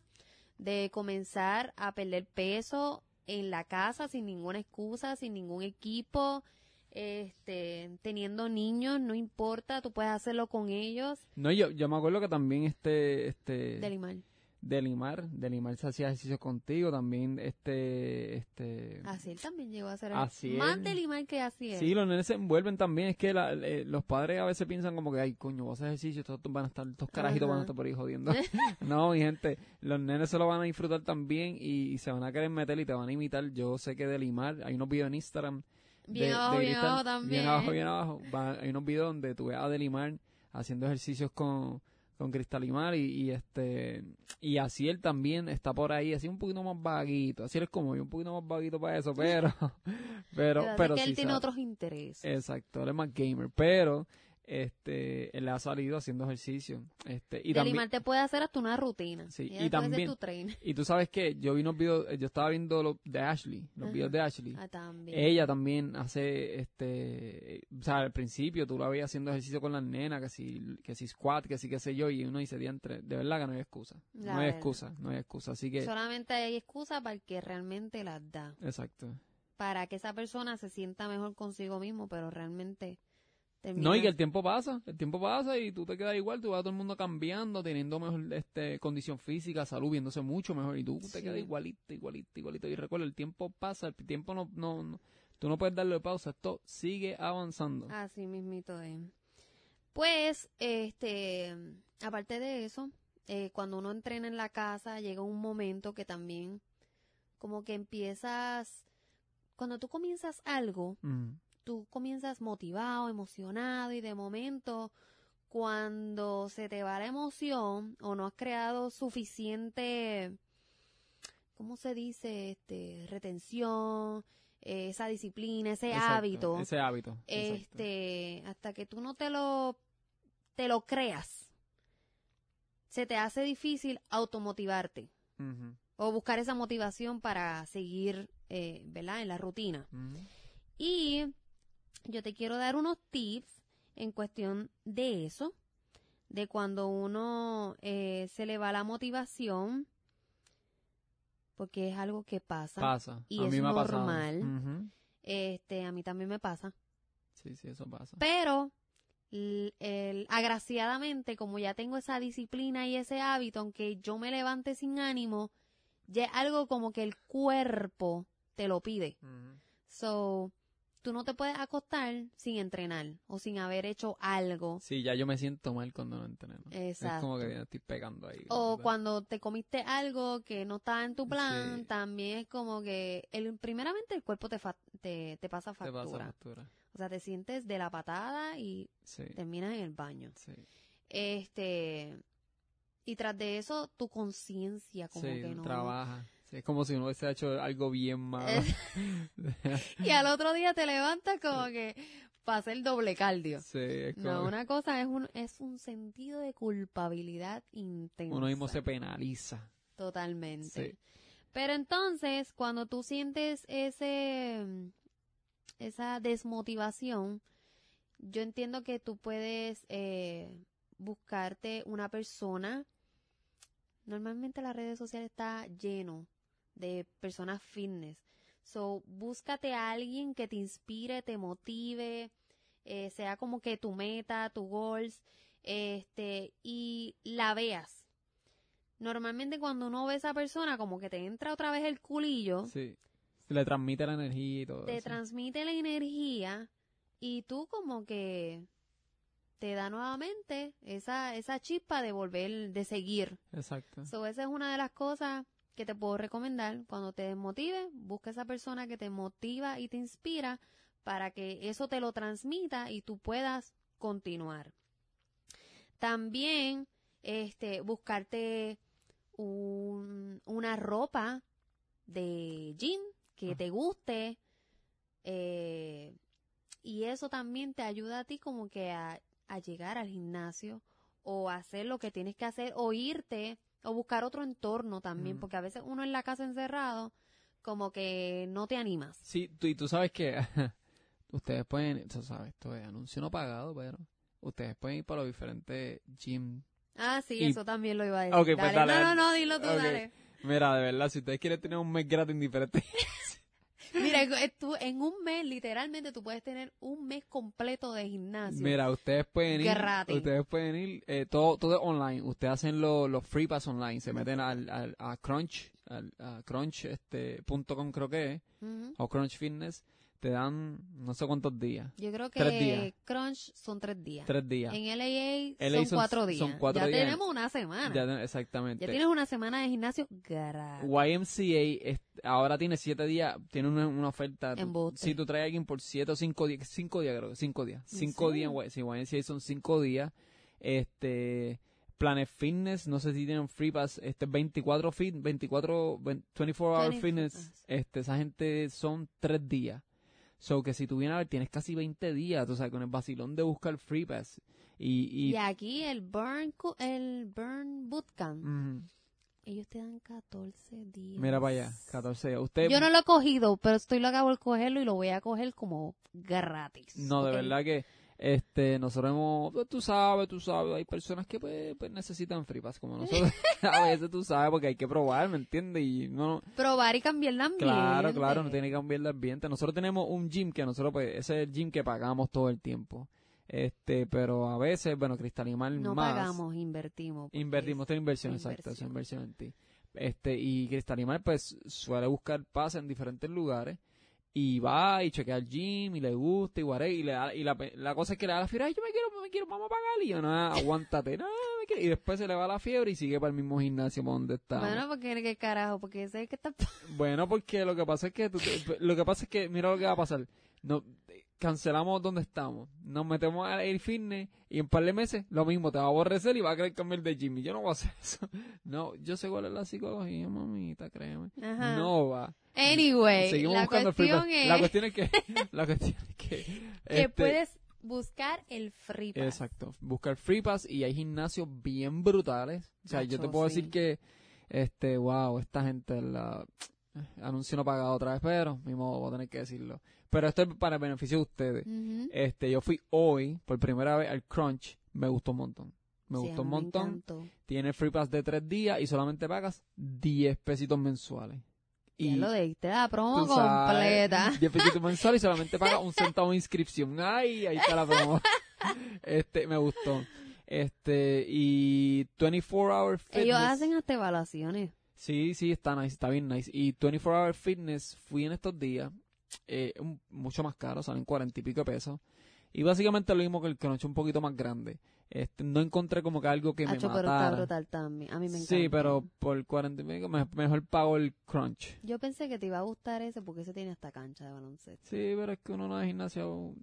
S1: de comenzar a perder peso en la casa sin ninguna excusa, sin ningún equipo, este teniendo niños, no importa, tú puedes hacerlo con ellos,
S2: No, yo, yo me acuerdo que también este, este,
S1: Delimar.
S2: Delimar, Delimar se hacía ejercicios contigo, también este, este,
S1: Así él también llegó a hacer
S2: Así
S1: más
S2: él.
S1: Delimar que así él.
S2: Sí, los nenes se envuelven también. Es que la- eh, los padres a veces piensan como que, ay, coño, vas a hacer ejercicio, estos van a estar, estos carajitos
S1: Ajá.
S2: van a estar por ahí jodiendo. no, mi gente, los nenes se lo van a disfrutar también y, y se van a querer meter y te van a imitar. Yo sé que de limar, hay unos videos en Instagram.
S1: Bien
S2: de-
S1: abajo,
S2: de
S1: bien abajo también.
S2: Bien abajo, bien abajo. Va- hay unos videos donde tú ves a Delimar haciendo ejercicios con, con Cristalimar y, y este y así él también está por ahí, así un poquito más vaguito. Así es como yo, un poquito más vaguito para eso, pero, pero, pero
S1: es que
S2: sí
S1: él tiene
S2: sabe.
S1: otros intereses.
S2: Exacto, él es más gamer, pero este él le ha salido haciendo ejercicio. Este, y
S1: Delimar
S2: también
S1: te puede hacer hasta una rutina.
S2: Sí, y
S1: ser
S2: también- y tú sabes que yo vi unos videos, yo estaba viendo los de Ashley, los
S1: Ajá.
S2: videos de Ashley.
S1: Ah, también.
S2: Ella también hace, este, o sea, al principio tú la veías haciendo ejercicio con las nenas, que si, que si squat, que si qué sé yo, y uno dice, diantre, de verdad que no hay excusa.
S1: La
S2: no hay
S1: verdad.
S2: excusa, no hay excusa. Así que,
S1: Solamente hay excusa para el que realmente las da.
S2: exacto.
S1: Para que esa persona se sienta mejor consigo mismo, pero realmente termina...
S2: No, y que el tiempo pasa, el tiempo pasa y tú te quedas igual, tú vas a todo el mundo cambiando, teniendo mejor este, condición física, salud, viéndose mucho mejor, y tú te quedas igualito, igualito, igualito. Y recuerda, el tiempo pasa, el tiempo no, no, no- tú no puedes darle pausa, esto sigue avanzando.
S1: Así mismito es. Pues, este, aparte de eso, eh, cuando uno entrena en la casa, llega un momento que también como que empiezas, cuando tú comienzas algo,
S2: Mm.
S1: Tú comienzas motivado, emocionado y de momento cuando se te va la emoción o no has creado suficiente, ¿cómo se dice? Este, retención, eh, esa disciplina, ese
S2: Exacto,
S1: hábito,
S2: Ese hábito. exacto.
S1: este, hasta que tú no te lo, te lo creas, se te hace difícil automotivarte o buscar esa motivación para seguir, eh, ¿verdad? En la rutina. Y yo te quiero dar unos tips en cuestión de eso, de cuando uno eh, se le va la motivación, porque es algo que pasa.
S2: Pasa.
S1: Y
S2: a
S1: es
S2: mí me ha pasado.
S1: normal. Este, a mí también me pasa.
S2: Sí, sí, eso pasa.
S1: Pero, el- agraciadamente, como ya tengo esa disciplina y ese hábito, aunque yo me levante sin ánimo, ya es algo como que el cuerpo te lo pide.
S2: Ujú.
S1: So, tú no te puedes acostar sin entrenar o sin haber hecho algo.
S2: Sí, ya yo me siento mal cuando no entreno. Es como
S1: Exacto.
S2: que estoy pegando ahí.
S1: O
S2: ¿verdad?
S1: cuando te comiste algo que no estaba en tu plan,
S2: Sí.
S1: también es como que el, primeramente el cuerpo te, fa- te, te pasa
S2: Te
S1: factura.
S2: pasa factura.
S1: O sea, te sientes de la patada y
S2: Sí,
S1: terminas en el baño.
S2: sí.
S1: Este, y tras de eso, tu conciencia como que no.
S2: trabaja. Es como si uno hubiese hecho algo bien malo.
S1: Eh, y al otro día te levantas como que para hacer doble cardio.
S2: sí, es como
S1: No, una cosa es un, es un sentido de culpabilidad intensa.
S2: uno mismo se penaliza.
S1: Totalmente.
S2: Sí.
S1: Pero entonces, cuando tú sientes ese, esa desmotivación, yo entiendo que tú puedes eh, buscarte una persona. Normalmente las redes sociales está lleno de personas fitness. So, búscate a alguien que te inspire, te motive, eh, sea como que tu meta, tu goals, este, y la veas. Normalmente cuando uno ve a esa persona, como que te entra otra vez el culillo,
S2: Sí. Le transmite la energía y todo
S1: te
S2: eso.
S1: transmite la energía y tú como que te da nuevamente esa, esa chispa de volver, de seguir.
S2: Exacto.
S1: So, esa es una de las cosas que te puedo recomendar. Cuando te desmotive, busca esa persona que te motiva y te inspira para que eso te lo transmita y tú puedas continuar. También, este, buscarte un- una ropa de jean que te guste, eh, y eso también te ayuda a ti como que a, a llegar al gimnasio o hacer lo que tienes que hacer o irte o buscar otro entorno también,
S2: Mm.
S1: porque a veces uno en la casa encerrado como que no te animas.
S2: Sí, tú, y tú sabes que ustedes pueden, tú sabes, esto es anuncio no pagado, pero ustedes pueden ir para los diferentes gyms.
S1: Ah, sí,
S2: Y-
S1: eso también lo iba a decir.
S2: Ok, pues
S1: dale. no, no, no, dilo tú, dale.
S2: Mira, de verdad, si ustedes quieren tener un mes gratis en diferentes...
S1: Mira, eh, tú, en un mes, literalmente, tú puedes tener un mes completo de gimnasio.
S2: Mira, ustedes pueden ir,
S1: Gratis.
S2: ustedes pueden ir, eh, todo, todo es online. Ustedes hacen lo- los free pass online, se meten al, al- a Crunch, al, a Crunch, este, punto com creo que es, o Crunch Fitness, te dan no sé cuántos días,
S1: Yo creo
S2: Tres
S1: que
S2: días.
S1: Crunch son tres días.
S2: tres días.
S1: En LAA,
S2: LA
S1: son,
S2: son-
S1: cuatro
S2: son
S1: días.
S2: cuatro
S1: ya
S2: días.
S1: tenemos una semana.
S2: Ya,
S1: Ya,
S2: exactamente.
S1: tienes una semana de gimnasio gratis.
S2: YMCA es- ahora tiene siete días, tiene una, una oferta.
S1: Embuste.
S2: Si tú traes a alguien por siete o cinco días, cinco días creo, cinco días.
S1: ¿En
S2: Cinco
S1: serio?
S2: días, en Y- sí, YMCA son cinco días. Este, Planet Fitness, no sé si tienen free pass, este 24 fit, 24, 20 24 hour
S1: 24
S2: fitness,
S1: hours.
S2: este, esa gente son tres días. So que si tú vienes a ver, tienes casi 20 días, tú sabes, con el vacilón de buscar free pass. Y, y,
S1: Y aquí el Burn, el burn Bootcamp,
S2: Ujú.
S1: Ellos te dan 14 días.
S2: mira para allá, 14 días. Usted,
S1: Yo no lo he cogido, pero estoy lo acabo de cogerlo y lo voy a coger como gratis.
S2: No, de verdad que este nosotros hemos, pues, tú sabes, tú sabes, hay personas que pues, pues, necesitan free pass como nosotros. a veces tú sabes porque hay que probar, ¿me entiendes? Y no,
S1: Probar y cambiar el ambiente.
S2: claro, claro, no tiene que cambiar el ambiente. Nosotros tenemos un gym que nosotros pues ese es el gym que pagamos todo el tiempo. Este, pero a veces, bueno, Cristalimar
S1: No
S2: más
S1: pagamos, invertimos.
S2: invertimos,
S1: es-
S2: esta inversión, exacto, esa
S1: inversión.
S2: en ti. Este, y Cristalimar pues suele buscar pases en diferentes lugares y va y chequea el gym y le gusta y whatever, y le da, y la, la cosa es que le da la fiebre, ay, yo me quiero, me quiero, vamos a pagar y yo, no, aguántate, no, me quiero", y después se le va la fiebre y sigue para el mismo gimnasio para donde está.
S1: Bueno, porque qué carajo, porque ese es que está...
S2: Bueno, porque lo que pasa es que tú lo que pasa es que mira lo que va a pasar. No cancelamos donde estamos. Nos metemos a ir fitness y en un par de meses lo mismo, te va a aborrecer y va a querer cambiar de gym. Y yo no voy a hacer eso. No, yo sé cuál es la psicología, mamita, créeme.
S1: Ajá.
S2: No va.
S1: Anyway,
S2: Seguimos
S1: la
S2: buscando
S1: cuestión es
S2: La cuestión es que la cuestión es que
S1: que
S2: este,
S1: puedes buscar el free pass.
S2: Exacto. Buscar free pass y hay gimnasios bien brutales. O sea, yo te puedo
S1: sí.
S2: decir que, este, wow, esta gente la anuncio no pagado otra vez, pero mi modo voy a tener que decirlo. Pero esto es para el beneficio de ustedes. Este, yo fui hoy por primera vez al Crunch, me gustó un montón. Me
S1: Sí,
S2: gustó un montón. Tiene free pass de tres días y solamente pagas 10 pesitos mensuales.
S1: Ya lo diste la promo completa.
S2: 10 pesitos mensuales y solamente pagas un centavo de inscripción. Ay, ahí está la promo. este, me gustó. Este, y 24 Hour Fitness.
S1: Ellos hacen hasta evaluaciones.
S2: Sí, sí, está nice, está bien nice. Y 24 Hour Fitness fui en estos días, eh, un- mucho más caro, salen 40 y pico de pesos. Y básicamente lo mismo que el Crunch, un poquito más grande. Este, no encontré como que algo que me
S1: Hacho, pero está
S2: matara.
S1: brutal también. A mí me encanta.
S2: Sí, pero por 40 y pico, me- mejor pago el Crunch.
S1: Yo pensé que te iba a gustar ese porque ese tiene hasta cancha de baloncesto.
S2: Sí, pero es que uno no es gimnasio.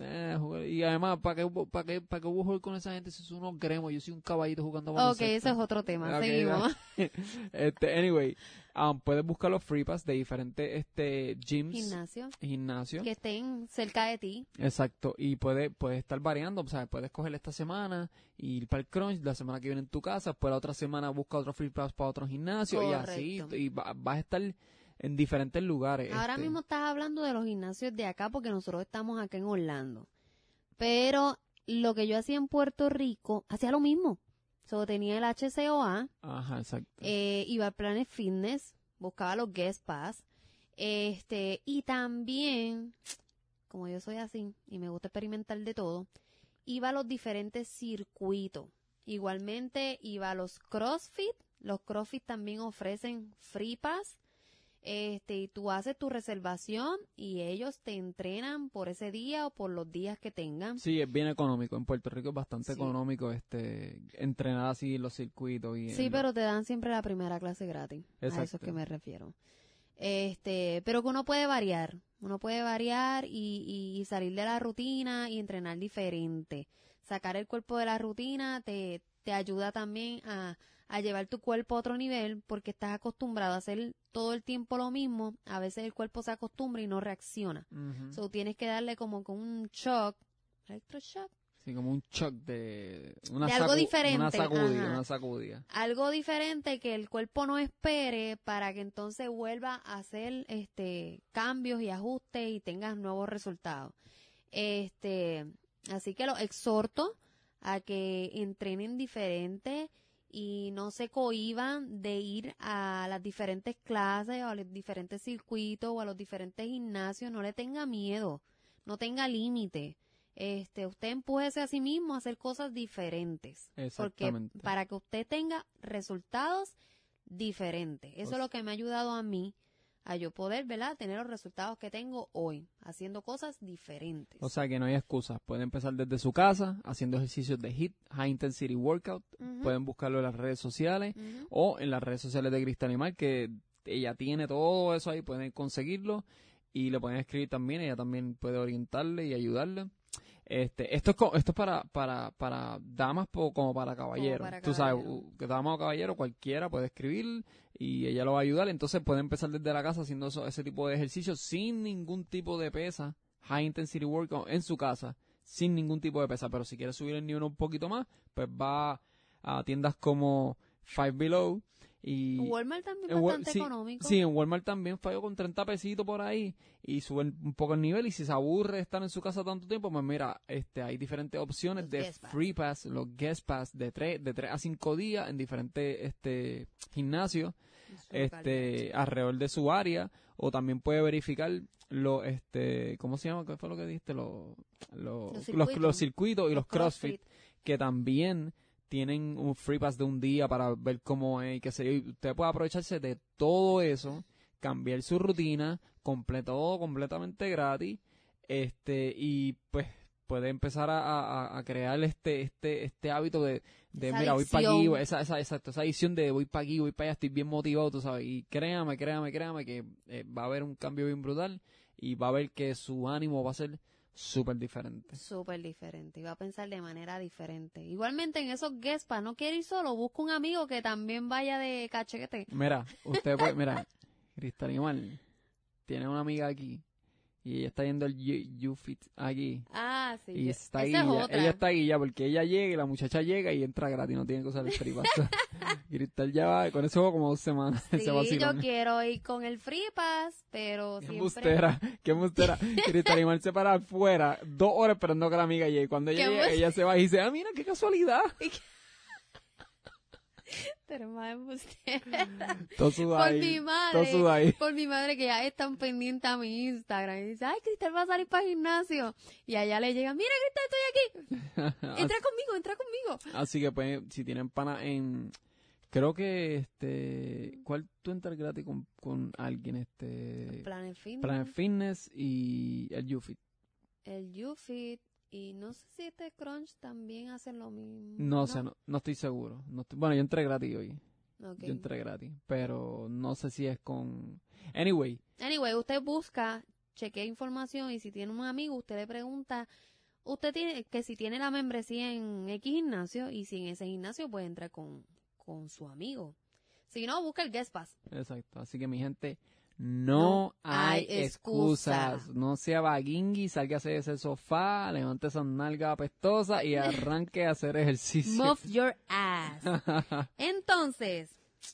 S2: Eh, jugar- y además, ¿para qué, para qué, para qué a jugar con esa gente si son unos gremos? Yo soy un caballito jugando
S1: Ok,
S2: baloncesto.
S1: ese es otro tema.
S2: Ok,
S1: Seguimos.
S2: este, anyway, um, puedes buscar los free pass de diferentes este, gyms,
S1: Gimnasio.
S2: gimnasios.
S1: Que estén cerca de ti.
S2: Exacto, y puedes puede estar variando, o sea, puedes coger esta semana y ir para el crunch, la semana que viene en tu casa, después la otra semana busca otro free pass para otro gimnasio y así, y va- vas a estar en diferentes lugares.
S1: Ahora
S2: este.
S1: mismo estás hablando de los gimnasios de acá porque nosotros estamos acá en Orlando. Pero lo que yo hacía en Puerto Rico, hacía lo mismo. Solo tenía el HCOA,
S2: Ajá, exacto.
S1: eh, iba al Planet Fitness, buscaba los guest pass, este, y también, como yo soy así y me gusta experimentar de todo, iba a los diferentes circuitos. Igualmente iba a los CrossFit, los CrossFit también ofrecen free pass, este, y tú haces tu reservación y ellos te entrenan por ese día o por los días que tengan.
S2: Sí, es bien económico. En Puerto Rico es bastante
S1: Sí.
S2: económico este entrenar así en los circuitos. Y
S1: Sí, pero te dan siempre la primera clase gratis. A eso es que me refiero. Este, pero que uno puede variar. Uno puede variar y, y salir de la rutina y entrenar diferente. Sacar el cuerpo de la rutina te, te ayuda también a, a llevar tu cuerpo a otro nivel porque estás acostumbrado a hacer todo el tiempo lo mismo. A veces el cuerpo se acostumbra y no reacciona.
S2: Ujú.
S1: So, tienes que darle como con un shock, electroshock,
S2: Sí, como un shock de... Una
S1: De algo diferente,
S2: Una sacudida, una sacudida.
S1: algo diferente que el cuerpo no espere para que entonces vuelva a hacer este cambios y ajustes y tengas nuevos resultados. Este, así que los exhorto a que entrenen diferente y no se cohiban de ir a las diferentes clases o a los diferentes circuitos o a los diferentes gimnasios, no le tenga miedo, no tenga límite. Este, usted empújese a sí mismo a hacer cosas diferentes. Porque
S2: Exactamente.
S1: para que usted tenga resultados diferentes. Eso
S2: Pues-
S1: es lo que me ha ayudado a mí a yo poder, ¿verdad? Tener los resultados que tengo hoy, haciendo cosas diferentes.
S2: O sea que no hay excusas. Pueden empezar desde su casa, haciendo ejercicios de HIIT, High Intensity Workout. Pueden buscarlo en las redes sociales o en las redes sociales de Cristal Animal, que ella tiene todo eso ahí, pueden conseguirlo y le pueden escribir también, ella también puede orientarle y ayudarle. Este, esto es esto es para para para damas po- como para caballeros. Tú sabes,
S1: caballero.
S2: u- que dama o caballero cualquiera puede escribir y ella lo va a ayudar, entonces puede empezar desde la casa haciendo eso- ese tipo de ejercicios sin ningún tipo de pesa, high intensity workout en su casa, sin ningún tipo de pesa, pero si quiere subir el nivel un poquito más, pues va a tiendas como Five Below y
S1: Walmart también
S2: Wa-
S1: bastante
S2: sí,
S1: económico.
S2: Sí, en Walmart también falló con 30 pesitos por ahí y suben un poco el nivel y si se aburre estar en su casa tanto tiempo, pues mira, este hay diferentes opciones
S1: Los
S2: de
S1: pass.
S2: free pass, los guest pass de 3 de tres a 5 días en diferentes este gimnasios este alrededor de su área o también puede verificar lo este ¿cómo se llama? ¿Qué fue lo que dijiste? Los los,
S1: Los
S2: los,
S1: circuitos.
S2: los circuitos y los,
S1: Los
S2: CrossFit que también tienen un free pass de un día para ver cómo es y qué sé yo. Y usted puede aprovecharse de todo eso, cambiar su rutina, completo todo completamente gratis, este, y pues puede empezar a, a- a crear este, este, este hábito de, de
S1: Esa
S2: mira, voy para aquí,
S1: adicción.
S2: esa, esa, exacto, esa edición de voy para aquí, voy para allá, estoy bien motivado, tú sabes, y créame, créame, créame que eh, va a haber un cambio bien brutal y va a ver que su ánimo va a ser súper diferente.
S1: Súper diferente, y va a pensar de manera diferente. Igualmente en esos guest pass, no quiere ir solo, busca un amigo que también vaya de cachete.
S2: Mira, usted puede, mira, Cristal Animal tiene una amiga aquí y ella está yendo al You- YouFit aquí
S1: Ah, sí.
S2: y está
S1: esa es
S2: guilla.
S1: otra.
S2: Ella está guilla porque ella llega y la muchacha llega y entra gratis, no tiene que usar el free pass. Cristal ya va, con eso como dos semanas.
S1: Sí, yo quiero ir con el free pass, pero
S2: Qué
S1: siempre...
S2: qué embustera. Cristal Animal se para afuera, dos horas esperando que la amiga llegue. Cuando ella llega, ella se va y dice, ah, mira, qué casualidad.
S1: Pero más.
S2: Todo
S1: Por
S2: ahí,
S1: mi madre. Por mi madre que ya es tan pendiente a mi Instagram. Y dice, ay, Cristal va a salir para el gimnasio. Y allá le llega, mira, Cristal, estoy aquí. Entra conmigo, entra conmigo.
S2: Así que pues, si tienen pana en... Creo que, este... ¿Cuál tú entras gratis con, con alguien? Este...
S1: Planet Fitness.
S2: Planet Fitness y el UFIT.
S1: El UFIT. Y no sé si este Crunch también hace lo mismo.
S2: No, sé, no, no estoy seguro. No estoy- bueno, yo entré gratis hoy. Yo entré gratis. Pero no sé si es con... Anyway,
S1: Anyway, usted busca, chequea información y si tiene un amigo, usted le pregunta, usted tiene que si tiene la membresía en X gimnasio y si en ese gimnasio puede entrar con, con su amigo. Si no, busca el guest pass.
S2: exacto. Así que mi gente,
S1: No hay
S2: hay
S1: excusa.
S2: excusas. No sea vaguingui, sálgase de ese sofá, levante esa nalga apestosa y arranque a hacer ejercicio.
S1: Move your ass. Entonces,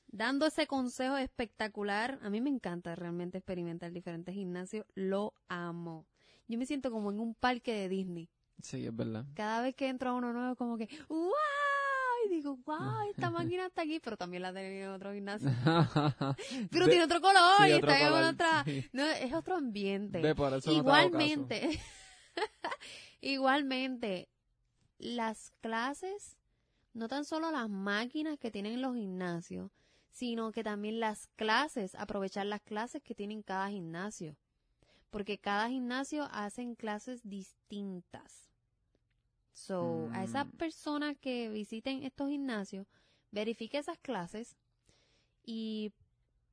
S1: dando ese consejo espectacular, a mí me encanta realmente experimentar diferentes gimnasios, lo amo. Yo me siento como en un parque de Disney.
S2: sí, es verdad.
S1: cada vez que entro a uno nuevo, como que, ¡wow! Y digo, ¡wow! Esta máquina está aquí, pero también la tenía en otro gimnasio. Pero
S2: Ve-
S1: tiene otro color
S2: sí,
S1: y
S2: otro
S1: está en
S2: color,
S1: otra.
S2: sí.
S1: No, es otro ambiente.
S2: Ve, por eso no te hago caso.
S1: igualmente, igualmente, las clases, no tan solo las máquinas que tienen en los gimnasios, sino que también las clases, aprovechar las clases que tienen cada gimnasio. Porque cada gimnasio hacen clases distintas. So, a esas
S2: Mm.
S1: personas que visiten estos gimnasios, verifique esas clases y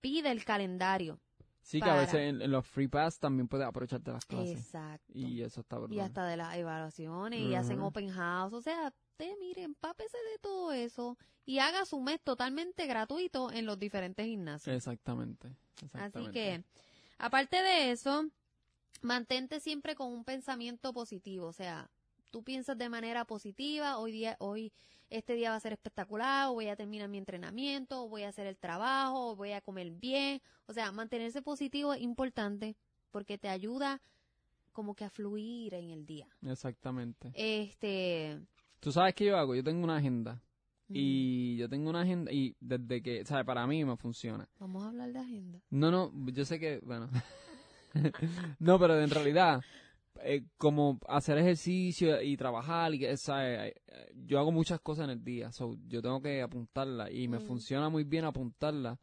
S1: pide el calendario.
S2: Sí, que a veces en, en los free pass también puedes aprovecharte las clases.
S1: Exacto.
S2: Y eso está brutal.
S1: y hasta de las evaluaciones y hacen open house. O sea, usted mire, empápese de todo eso y haga su mes totalmente gratuito en los diferentes gimnasios.
S2: Exactamente.
S1: Así que, aparte de eso, mantente siempre con un pensamiento positivo. O sea, tú piensas de manera positiva, hoy día, hoy, este día va a ser espectacular, o voy a terminar mi entrenamiento, o voy a hacer el trabajo, o voy a comer bien. O sea, mantenerse positivo es importante porque te ayuda como que a fluir en el día.
S2: Exactamente.
S1: Este.
S2: Tú sabes qué yo hago, yo tengo una agenda. Y yo tengo una agenda y desde que, ¿sabes? Para mí me funciona.
S1: Vamos a hablar de agenda.
S2: No, no, yo sé que, bueno. no, pero en realidad, eh, como hacer ejercicio y trabajar, y que, ¿sabes? Yo hago muchas cosas en el día, so, yo tengo que apuntarla y me
S1: Mm.
S2: funciona muy bien apuntarla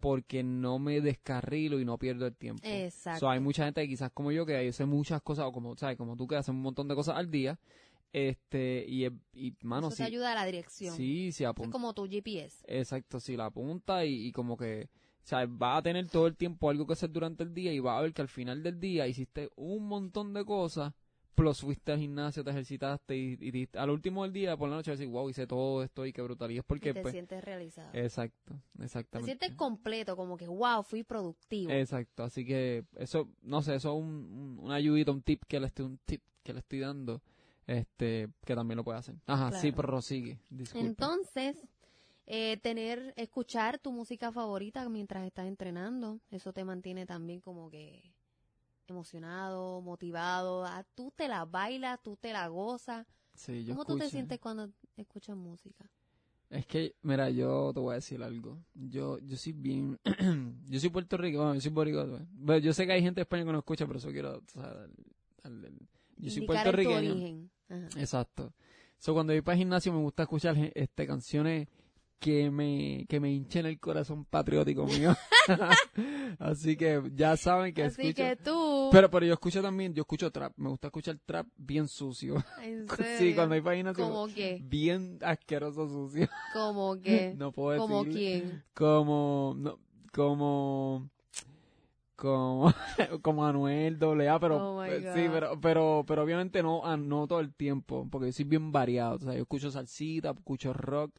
S2: porque no me descarrilo y no pierdo el tiempo.
S1: Exacto.
S2: So, hay mucha gente que quizás como yo que hace muchas cosas, o como, ¿sabes? Como tú que haces un montón de cosas al día, este, y, es- y mano,
S1: Eso ayuda a la dirección.
S2: sí, sí
S1: es
S2: apunta.
S1: como tu GPS.
S2: Exacto, si la apunta y, y como que, sea, va a tener todo el tiempo algo que hacer durante el día y va a ver que al final del día hiciste un montón de cosas, plus fuiste al gimnasio, te ejercitaste y, al último del día, por la noche, decir, wow, hice todo esto y qué brutal. Y es porque,
S1: y te
S2: pues,
S1: sientes realizado.
S2: exacto,
S1: te
S2: exactamente.
S1: sientes completo, como que, wow, fui productivo.
S2: Exacto, así que eso, no sé, eso es un, un, una ayudita, un tip que le estoy, un tip que le estoy dando, este, que también lo puede hacer. Ajá, sí,
S1: Claro.
S2: pero prosigue, disculpa.
S1: Entonces, eh, tener, escuchar tu música favorita mientras estás entrenando, eso te mantiene también como que emocionado, motivado. Ah, tú te la bailas, tú te la gozas.
S2: sí, yo
S1: ¿Cómo tú te sientes cuando escuchas música?
S2: Es que, mira, yo te voy a decir algo. Yo, yo soy bien, yo soy puertorriqueño, bueno, yo soy boricua. Bueno, yo sé que hay gente de España que no escucha, pero eso quiero, o sea, el- yo soy puertorriqueño. Exacto. So, cuando voy para el gimnasio me gusta escuchar gen- este canciones que me, que me hinchen el corazón patriótico mío. Así que ya saben que
S1: Así
S2: escucho.
S1: que tú,
S2: Pero, pero yo escucho también, yo escucho trap. Me gusta escuchar trap bien sucio.
S1: en
S2: sí,
S1: serio,
S2: cuando hay gimnasio,
S1: como que,
S2: bien asqueroso sucio.
S1: como que,
S2: no puedo decir.
S1: quién.
S2: Como, no, como, como, como Anuel doble A, pero,
S1: Oh
S2: eh, sí, pero, pero, pero obviamente no, no todo el tiempo, porque yo soy bien variado, o sea, yo escucho salsita, escucho rock,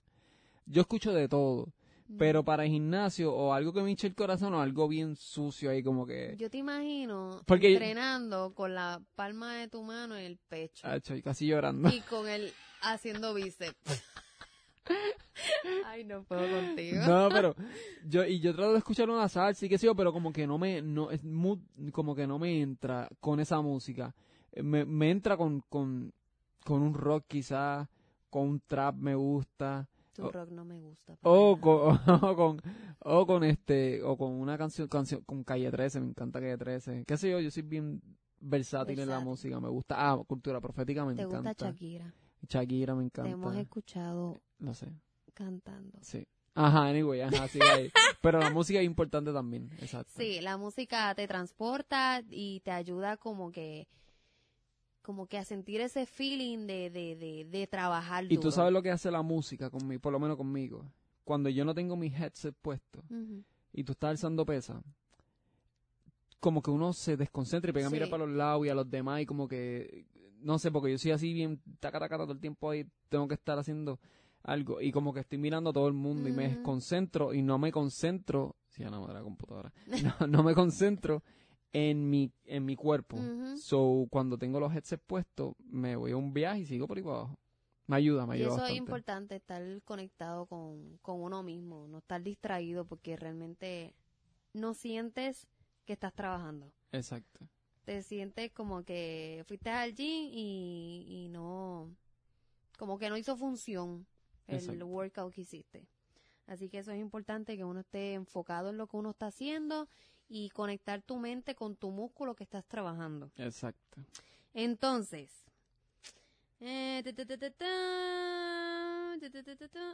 S2: yo escucho de todo, pero para el gimnasio o algo que me hinche el corazón o algo bien sucio ahí como que,
S1: Yo te imagino
S2: Porque-
S1: entrenando con la palma de tu mano en el pecho
S2: ah, estoy casi llorando.
S1: y con el haciendo bíceps. Ay, no puedo contigo.
S2: No, pero yo y yo trato de escuchar una salsa y qué sé yo, pero como que no me no es como que no me entra con esa música. Eh, Me, me entra con, con con un rock quizás, con un trap me gusta. O-
S1: rock no me gusta. para
S2: O
S1: nada.
S2: con, o con, o con este, o con una canción, canción, con Calle 13, me encanta Calle 13. Qué sé yo, yo soy bien versátil, en la
S1: Versátil.
S2: música, me gusta. Ah, cultura profética me
S1: ¿Te gusta
S2: encanta.
S1: Shakira?
S2: Shakira me
S1: Te hemos
S2: encanta.
S1: escuchado
S2: No sé,
S1: cantando.
S2: sí. Ajá, anyway, ajá, sí, ahí. Pero la música es importante también, exacto.
S1: Sí, la música te transporta y te ayuda como que como que a sentir ese feeling de, de, de, de trabajar
S2: Y tú sabes lo que hace la música conmigo, por lo menos conmigo. Cuando yo no tengo mi headset puesto y tú estás alzando pesa, como que uno se desconcentra y pega a mirar
S1: Sí.
S2: para los lados y a los demás y como que, no sé, porque yo soy así bien taca, taca, todo el tiempo ahí, tengo que estar haciendo algo y como que estoy mirando a todo el mundo y me desconcentro y no me concentro, si ya no de la computadora, no, no me concentro en mi, en mi cuerpo. So, cuando tengo los headsets puestos, me voy a un viaje y sigo por ahí para abajo. Me ayuda, me
S1: Y
S2: ayuda
S1: eso
S2: bastante.
S1: es importante, estar conectado con, con uno mismo, no estar distraído porque realmente no sientes que estás trabajando.
S2: Exacto.
S1: Te sientes como que fuiste al gym y, y no, como que no hizo función el
S2: Exacto.
S1: workout que hiciste. Así que eso es importante que uno esté enfocado en lo que uno está haciendo y conectar tu mente con tu músculo que estás trabajando.
S2: Exacto.
S1: Entonces, eh,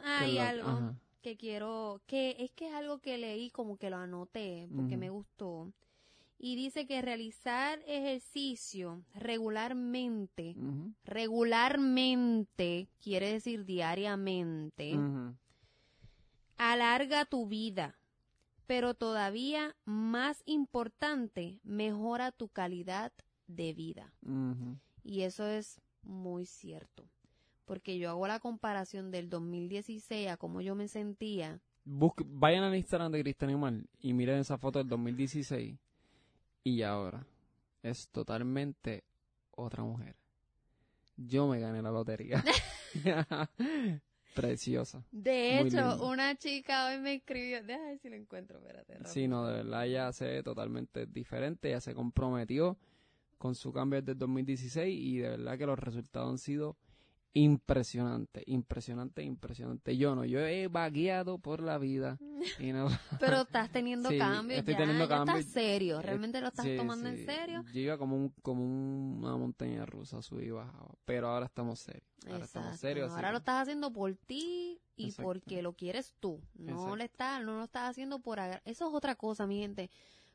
S1: hay
S2: ah,
S1: algo que quiero, que es que es algo que leí como que lo anoté porque me gustó. Y dice que realizar ejercicio regularmente, regularmente, quiere decir diariamente, alarga tu vida pero todavía más importante, mejora tu calidad de vida. Y eso es muy cierto. Porque yo hago la comparación del 2016 a cómo yo me sentía.
S2: Busque- vayan al Instagram de Cristian Omar y miren esa foto del 2016 y ahora es totalmente otra mujer. Yo me gané la lotería. Preciosa.
S1: De hecho, una chica hoy me escribió, déjame ver si lo encuentro, espérate. rápido.
S2: Sí, no, de verdad ella se ve totalmente diferente. Ella se comprometió con su cambio desde el 2016 y de verdad que los resultados han sido impresionantes, impresionantes, impresionantes. Yo no, yo he vagueado por la vida y no,
S1: Pero estás teniendo
S2: Sí,
S1: cambios
S2: estoy
S1: ya,
S2: teniendo
S1: ya
S2: cambios.
S1: estás serio, realmente lo estás
S2: Sí,
S1: tomando en serio.
S2: Yo iba como, un, como un- una montaña rusa, subí y bajaba. Pero ahora estamos serios. Ahora estamos serios.
S1: Ahora lo estás haciendo por ti y
S2: Exacto.
S1: porque lo quieres tú. No
S2: Exacto.
S1: le estás, no lo estás haciendo por agra- Eso es otra cosa, mi gente.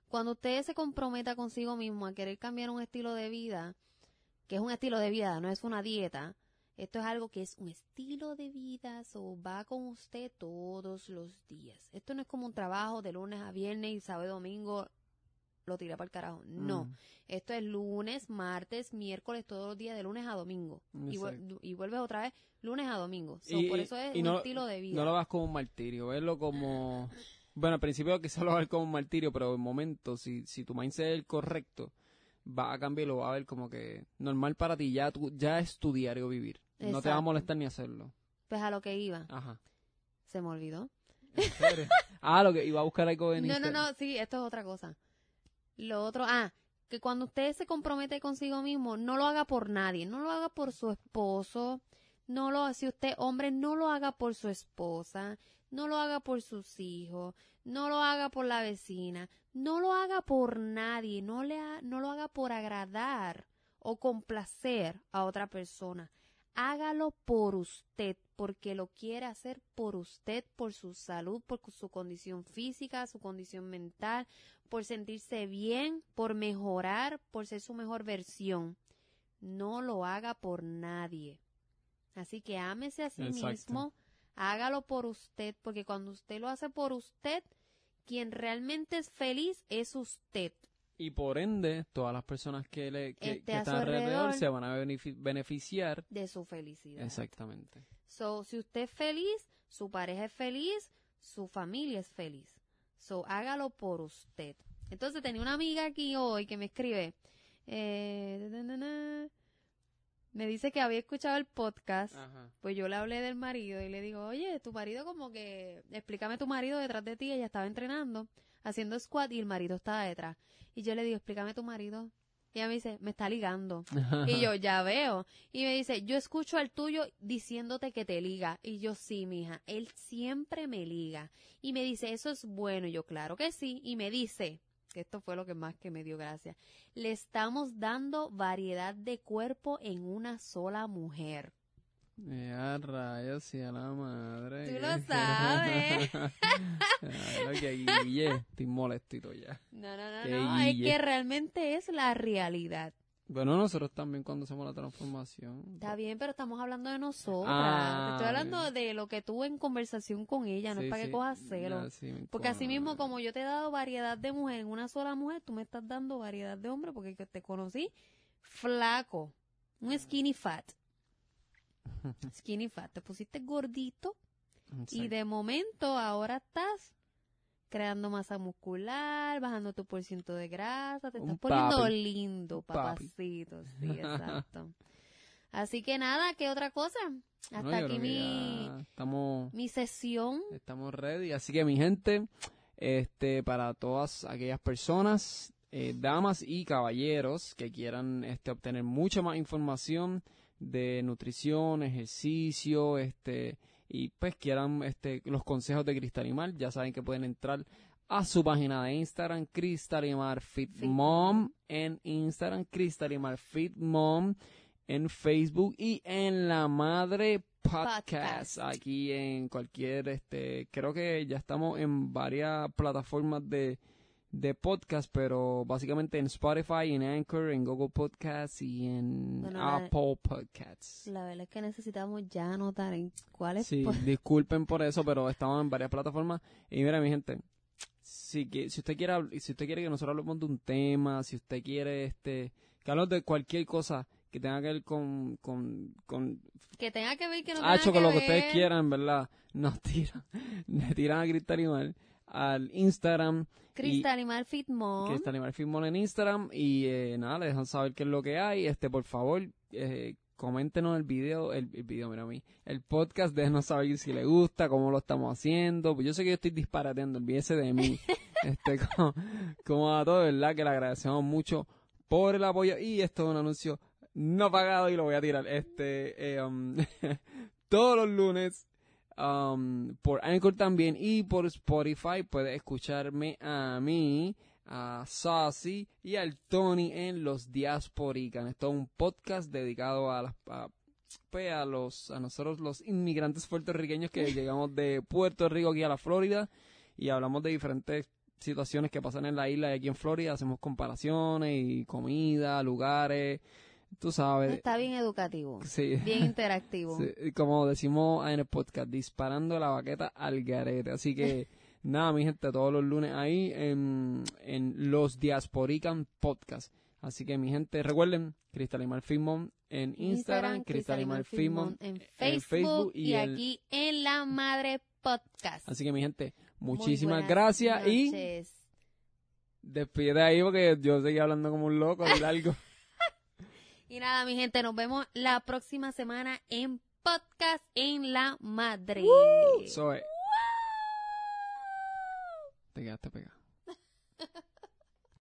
S1: Cuando usted se comprometa consigo mismo a querer cambiar un estilo de vida, que es un estilo de vida, no es una dieta. Esto es algo que es un estilo de vida, o va con usted todos los días. Esto no es como un trabajo de lunes a viernes y sábado y domingo lo tiré para el carajo. No.
S2: Mm,
S1: Esto es lunes, martes, miércoles, todos los días de lunes a domingo. Y, vuelves otra vez lunes a domingo. So,
S2: Y-
S1: por eso es
S2: y
S1: un
S2: no-
S1: estilo de vida.
S2: No lo vas como un martirio, verlo como... Bueno, al principio quizás lo vas como un martirio, pero en momento, si, si tu mindset es el correcto, va a cambiar y lo va a ver como que normal para ti, ya, tu- ya es tu diario vivir. No te va a molestar ni hacerlo.
S1: Pues a lo que iba.
S2: Ajá.
S1: Se me olvidó.
S2: ¿En serio? ah, lo que iba a buscar algo en
S1: No, no, no, sí, esto es otra cosa. Lo otro, ah, que cuando usted se compromete consigo mismo, no lo haga por nadie, no lo haga por su esposo, no lo, si usted hombre, no lo haga por su esposa, no lo haga por sus hijos, no lo haga por la vecina, no lo haga por nadie, no, le no lo haga por agradar o complacer a otra persona. Hágalo por usted, porque lo quiere hacer por usted, por su salud, por su condición física, su condición mental, por sentirse bien, por mejorar, por ser su mejor versión. No lo haga por nadie. Así que ámese a sí mismo, hágalo por usted, porque cuando usted lo hace por usted, quien realmente es feliz es usted.
S2: Y por ende, todas las personas que, le, que,
S1: a
S2: están alrededor
S1: alrededor.
S2: se van a benefi- beneficiar.
S1: de su felicidad.
S2: Exactamente.
S1: So, si usted es feliz, su pareja es feliz, su familia es feliz. So, hágalo por usted. Entonces, tenía una amiga aquí hoy que me escribe. eh, na, na, na, me dice que había escuchado el podcast.
S2: Ajá.
S1: Pues yo le hablé del marido y le digo, oye, tu marido como que, explícame tu marido detrás de ti. Ella estaba entrenando, haciendo squat y el marido estaba detrás. Y yo le digo, explícame tu marido. Y ella me dice, me está ligando. Y yo, ya veo. Y me dice, yo escucho al tuyo diciéndote que te liga. Y yo, sí, mija, él siempre me liga. Y me dice, eso es bueno. Y yo, claro que sí. Y me dice, que esto fue lo que más que me dio gracia, le estamos dando variedad de cuerpo en una sola mujer.
S2: Ya rayos y a la madre.
S1: Tú lo sabes.
S2: Ay, que guille, estoy molestito ya.
S1: No, no, no, no, es que realmente es la realidad.
S2: Bueno, nosotros también cuando hacemos la transformación.
S1: Está bien, pero estamos hablando de nosotras.
S2: Ah,
S1: estoy hablando
S2: bien.
S1: de lo que tuve en conversación con ella, no
S2: Sí,
S1: es para
S2: sí,
S1: que cojas
S2: sí, me
S1: Porque así mismo, como yo te he dado variedad de mujer en una sola mujer, tú me estás dando variedad de hombre porque que te conocí flaco, un skinny fat. Skinny fat, te pusiste gordito y de momento ahora estás creando masa muscular, bajando tu por ciento de grasa, te
S2: Un
S1: estás poniendo
S2: papi.
S1: lindo,
S2: papi.
S1: papacito, sí, exacto. Así que nada, ¿qué otra cosa? Hasta
S2: No,
S1: aquí mi,
S2: estamos,
S1: mi sesión.
S2: estamos ready. Así que mi gente, este, para todas aquellas personas, eh, damas y caballeros que quieran este, obtener mucha más información de nutrición, ejercicio, este, y pues quieran este, los consejos de Cristalimar, ya saben que pueden entrar a su página de Instagram, Cristalimar Fit Mom, en Instagram, Cristalimar Fit Mom, en Facebook y en La Madre Podcast,
S1: Podcast.
S2: aquí en cualquier, este, creo que ya estamos en varias plataformas de, de podcast, pero básicamente en Spotify, en Anchor, en Google Podcasts y en
S1: Bueno,
S2: Apple Podcasts.
S1: La verdad es que necesitamos ya anotar en cuáles
S2: Sí, disculpen por eso, pero estamos en varias plataformas. Y mira, mi gente, si, si usted quiere si usted quiere que nosotros hablemos de un tema, si usted quiere este que hablemos de cualquier cosa que tenga que ver con, con, con
S1: que tenga que ver que no
S2: Ah,
S1: tenga que
S2: lo que ustedes quieran, ¿verdad? Nos tiran, le tiran a Cristal Animal al Instagram.
S1: Cristal Animal Fit Mom.
S2: Cristal Animal Fitmall en Instagram y eh, nada, le dejan saber qué es lo que hay. Este, por favor, eh, coméntenos el video, el, el video, mira a mí, el podcast, déjenos saber si le gusta, cómo lo estamos haciendo. Pues yo sé que yo estoy disparateando, olvídese de mí. este, como, como a todos, ¿verdad? Que le agradecemos mucho por el apoyo y esto es un anuncio no pagado y lo voy a tirar. Este, eh, um, todos los lunes um, por Anchor también y por Spotify puedes escucharme a mí, a Saucy y al Tony en los Diasporican. Esto es un podcast dedicado a las a, pues, a los a nosotros los inmigrantes puertorriqueños que llegamos de Puerto Rico aquí a la Florida y hablamos de diferentes situaciones que pasan en la isla y aquí en Florida, hacemos comparaciones y comida, lugares, tú sabes.
S1: Está bien educativo.
S2: Sí.
S1: Bien interactivo.
S2: Sí, como decimos en el podcast, disparando la baqueta al garete. Así que, nada, mi gente, todos los lunes ahí en, en los Diasporican Podcast. Así que, mi gente, recuerden, Cristalimal Filmon en Instagram, Cristalimal Filmon
S1: en
S2: en
S1: Facebook, y,
S2: y el-
S1: aquí en La Madre Podcast.
S2: Así que, mi gente, muchísimas gracias y
S1: noches.
S2: despide ahí porque yo seguí hablando como un loco y largo.
S1: Y nada, mi gente, nos vemos la próxima semana en Podcast en La Madre.
S2: Soy. Te quedaste pegado.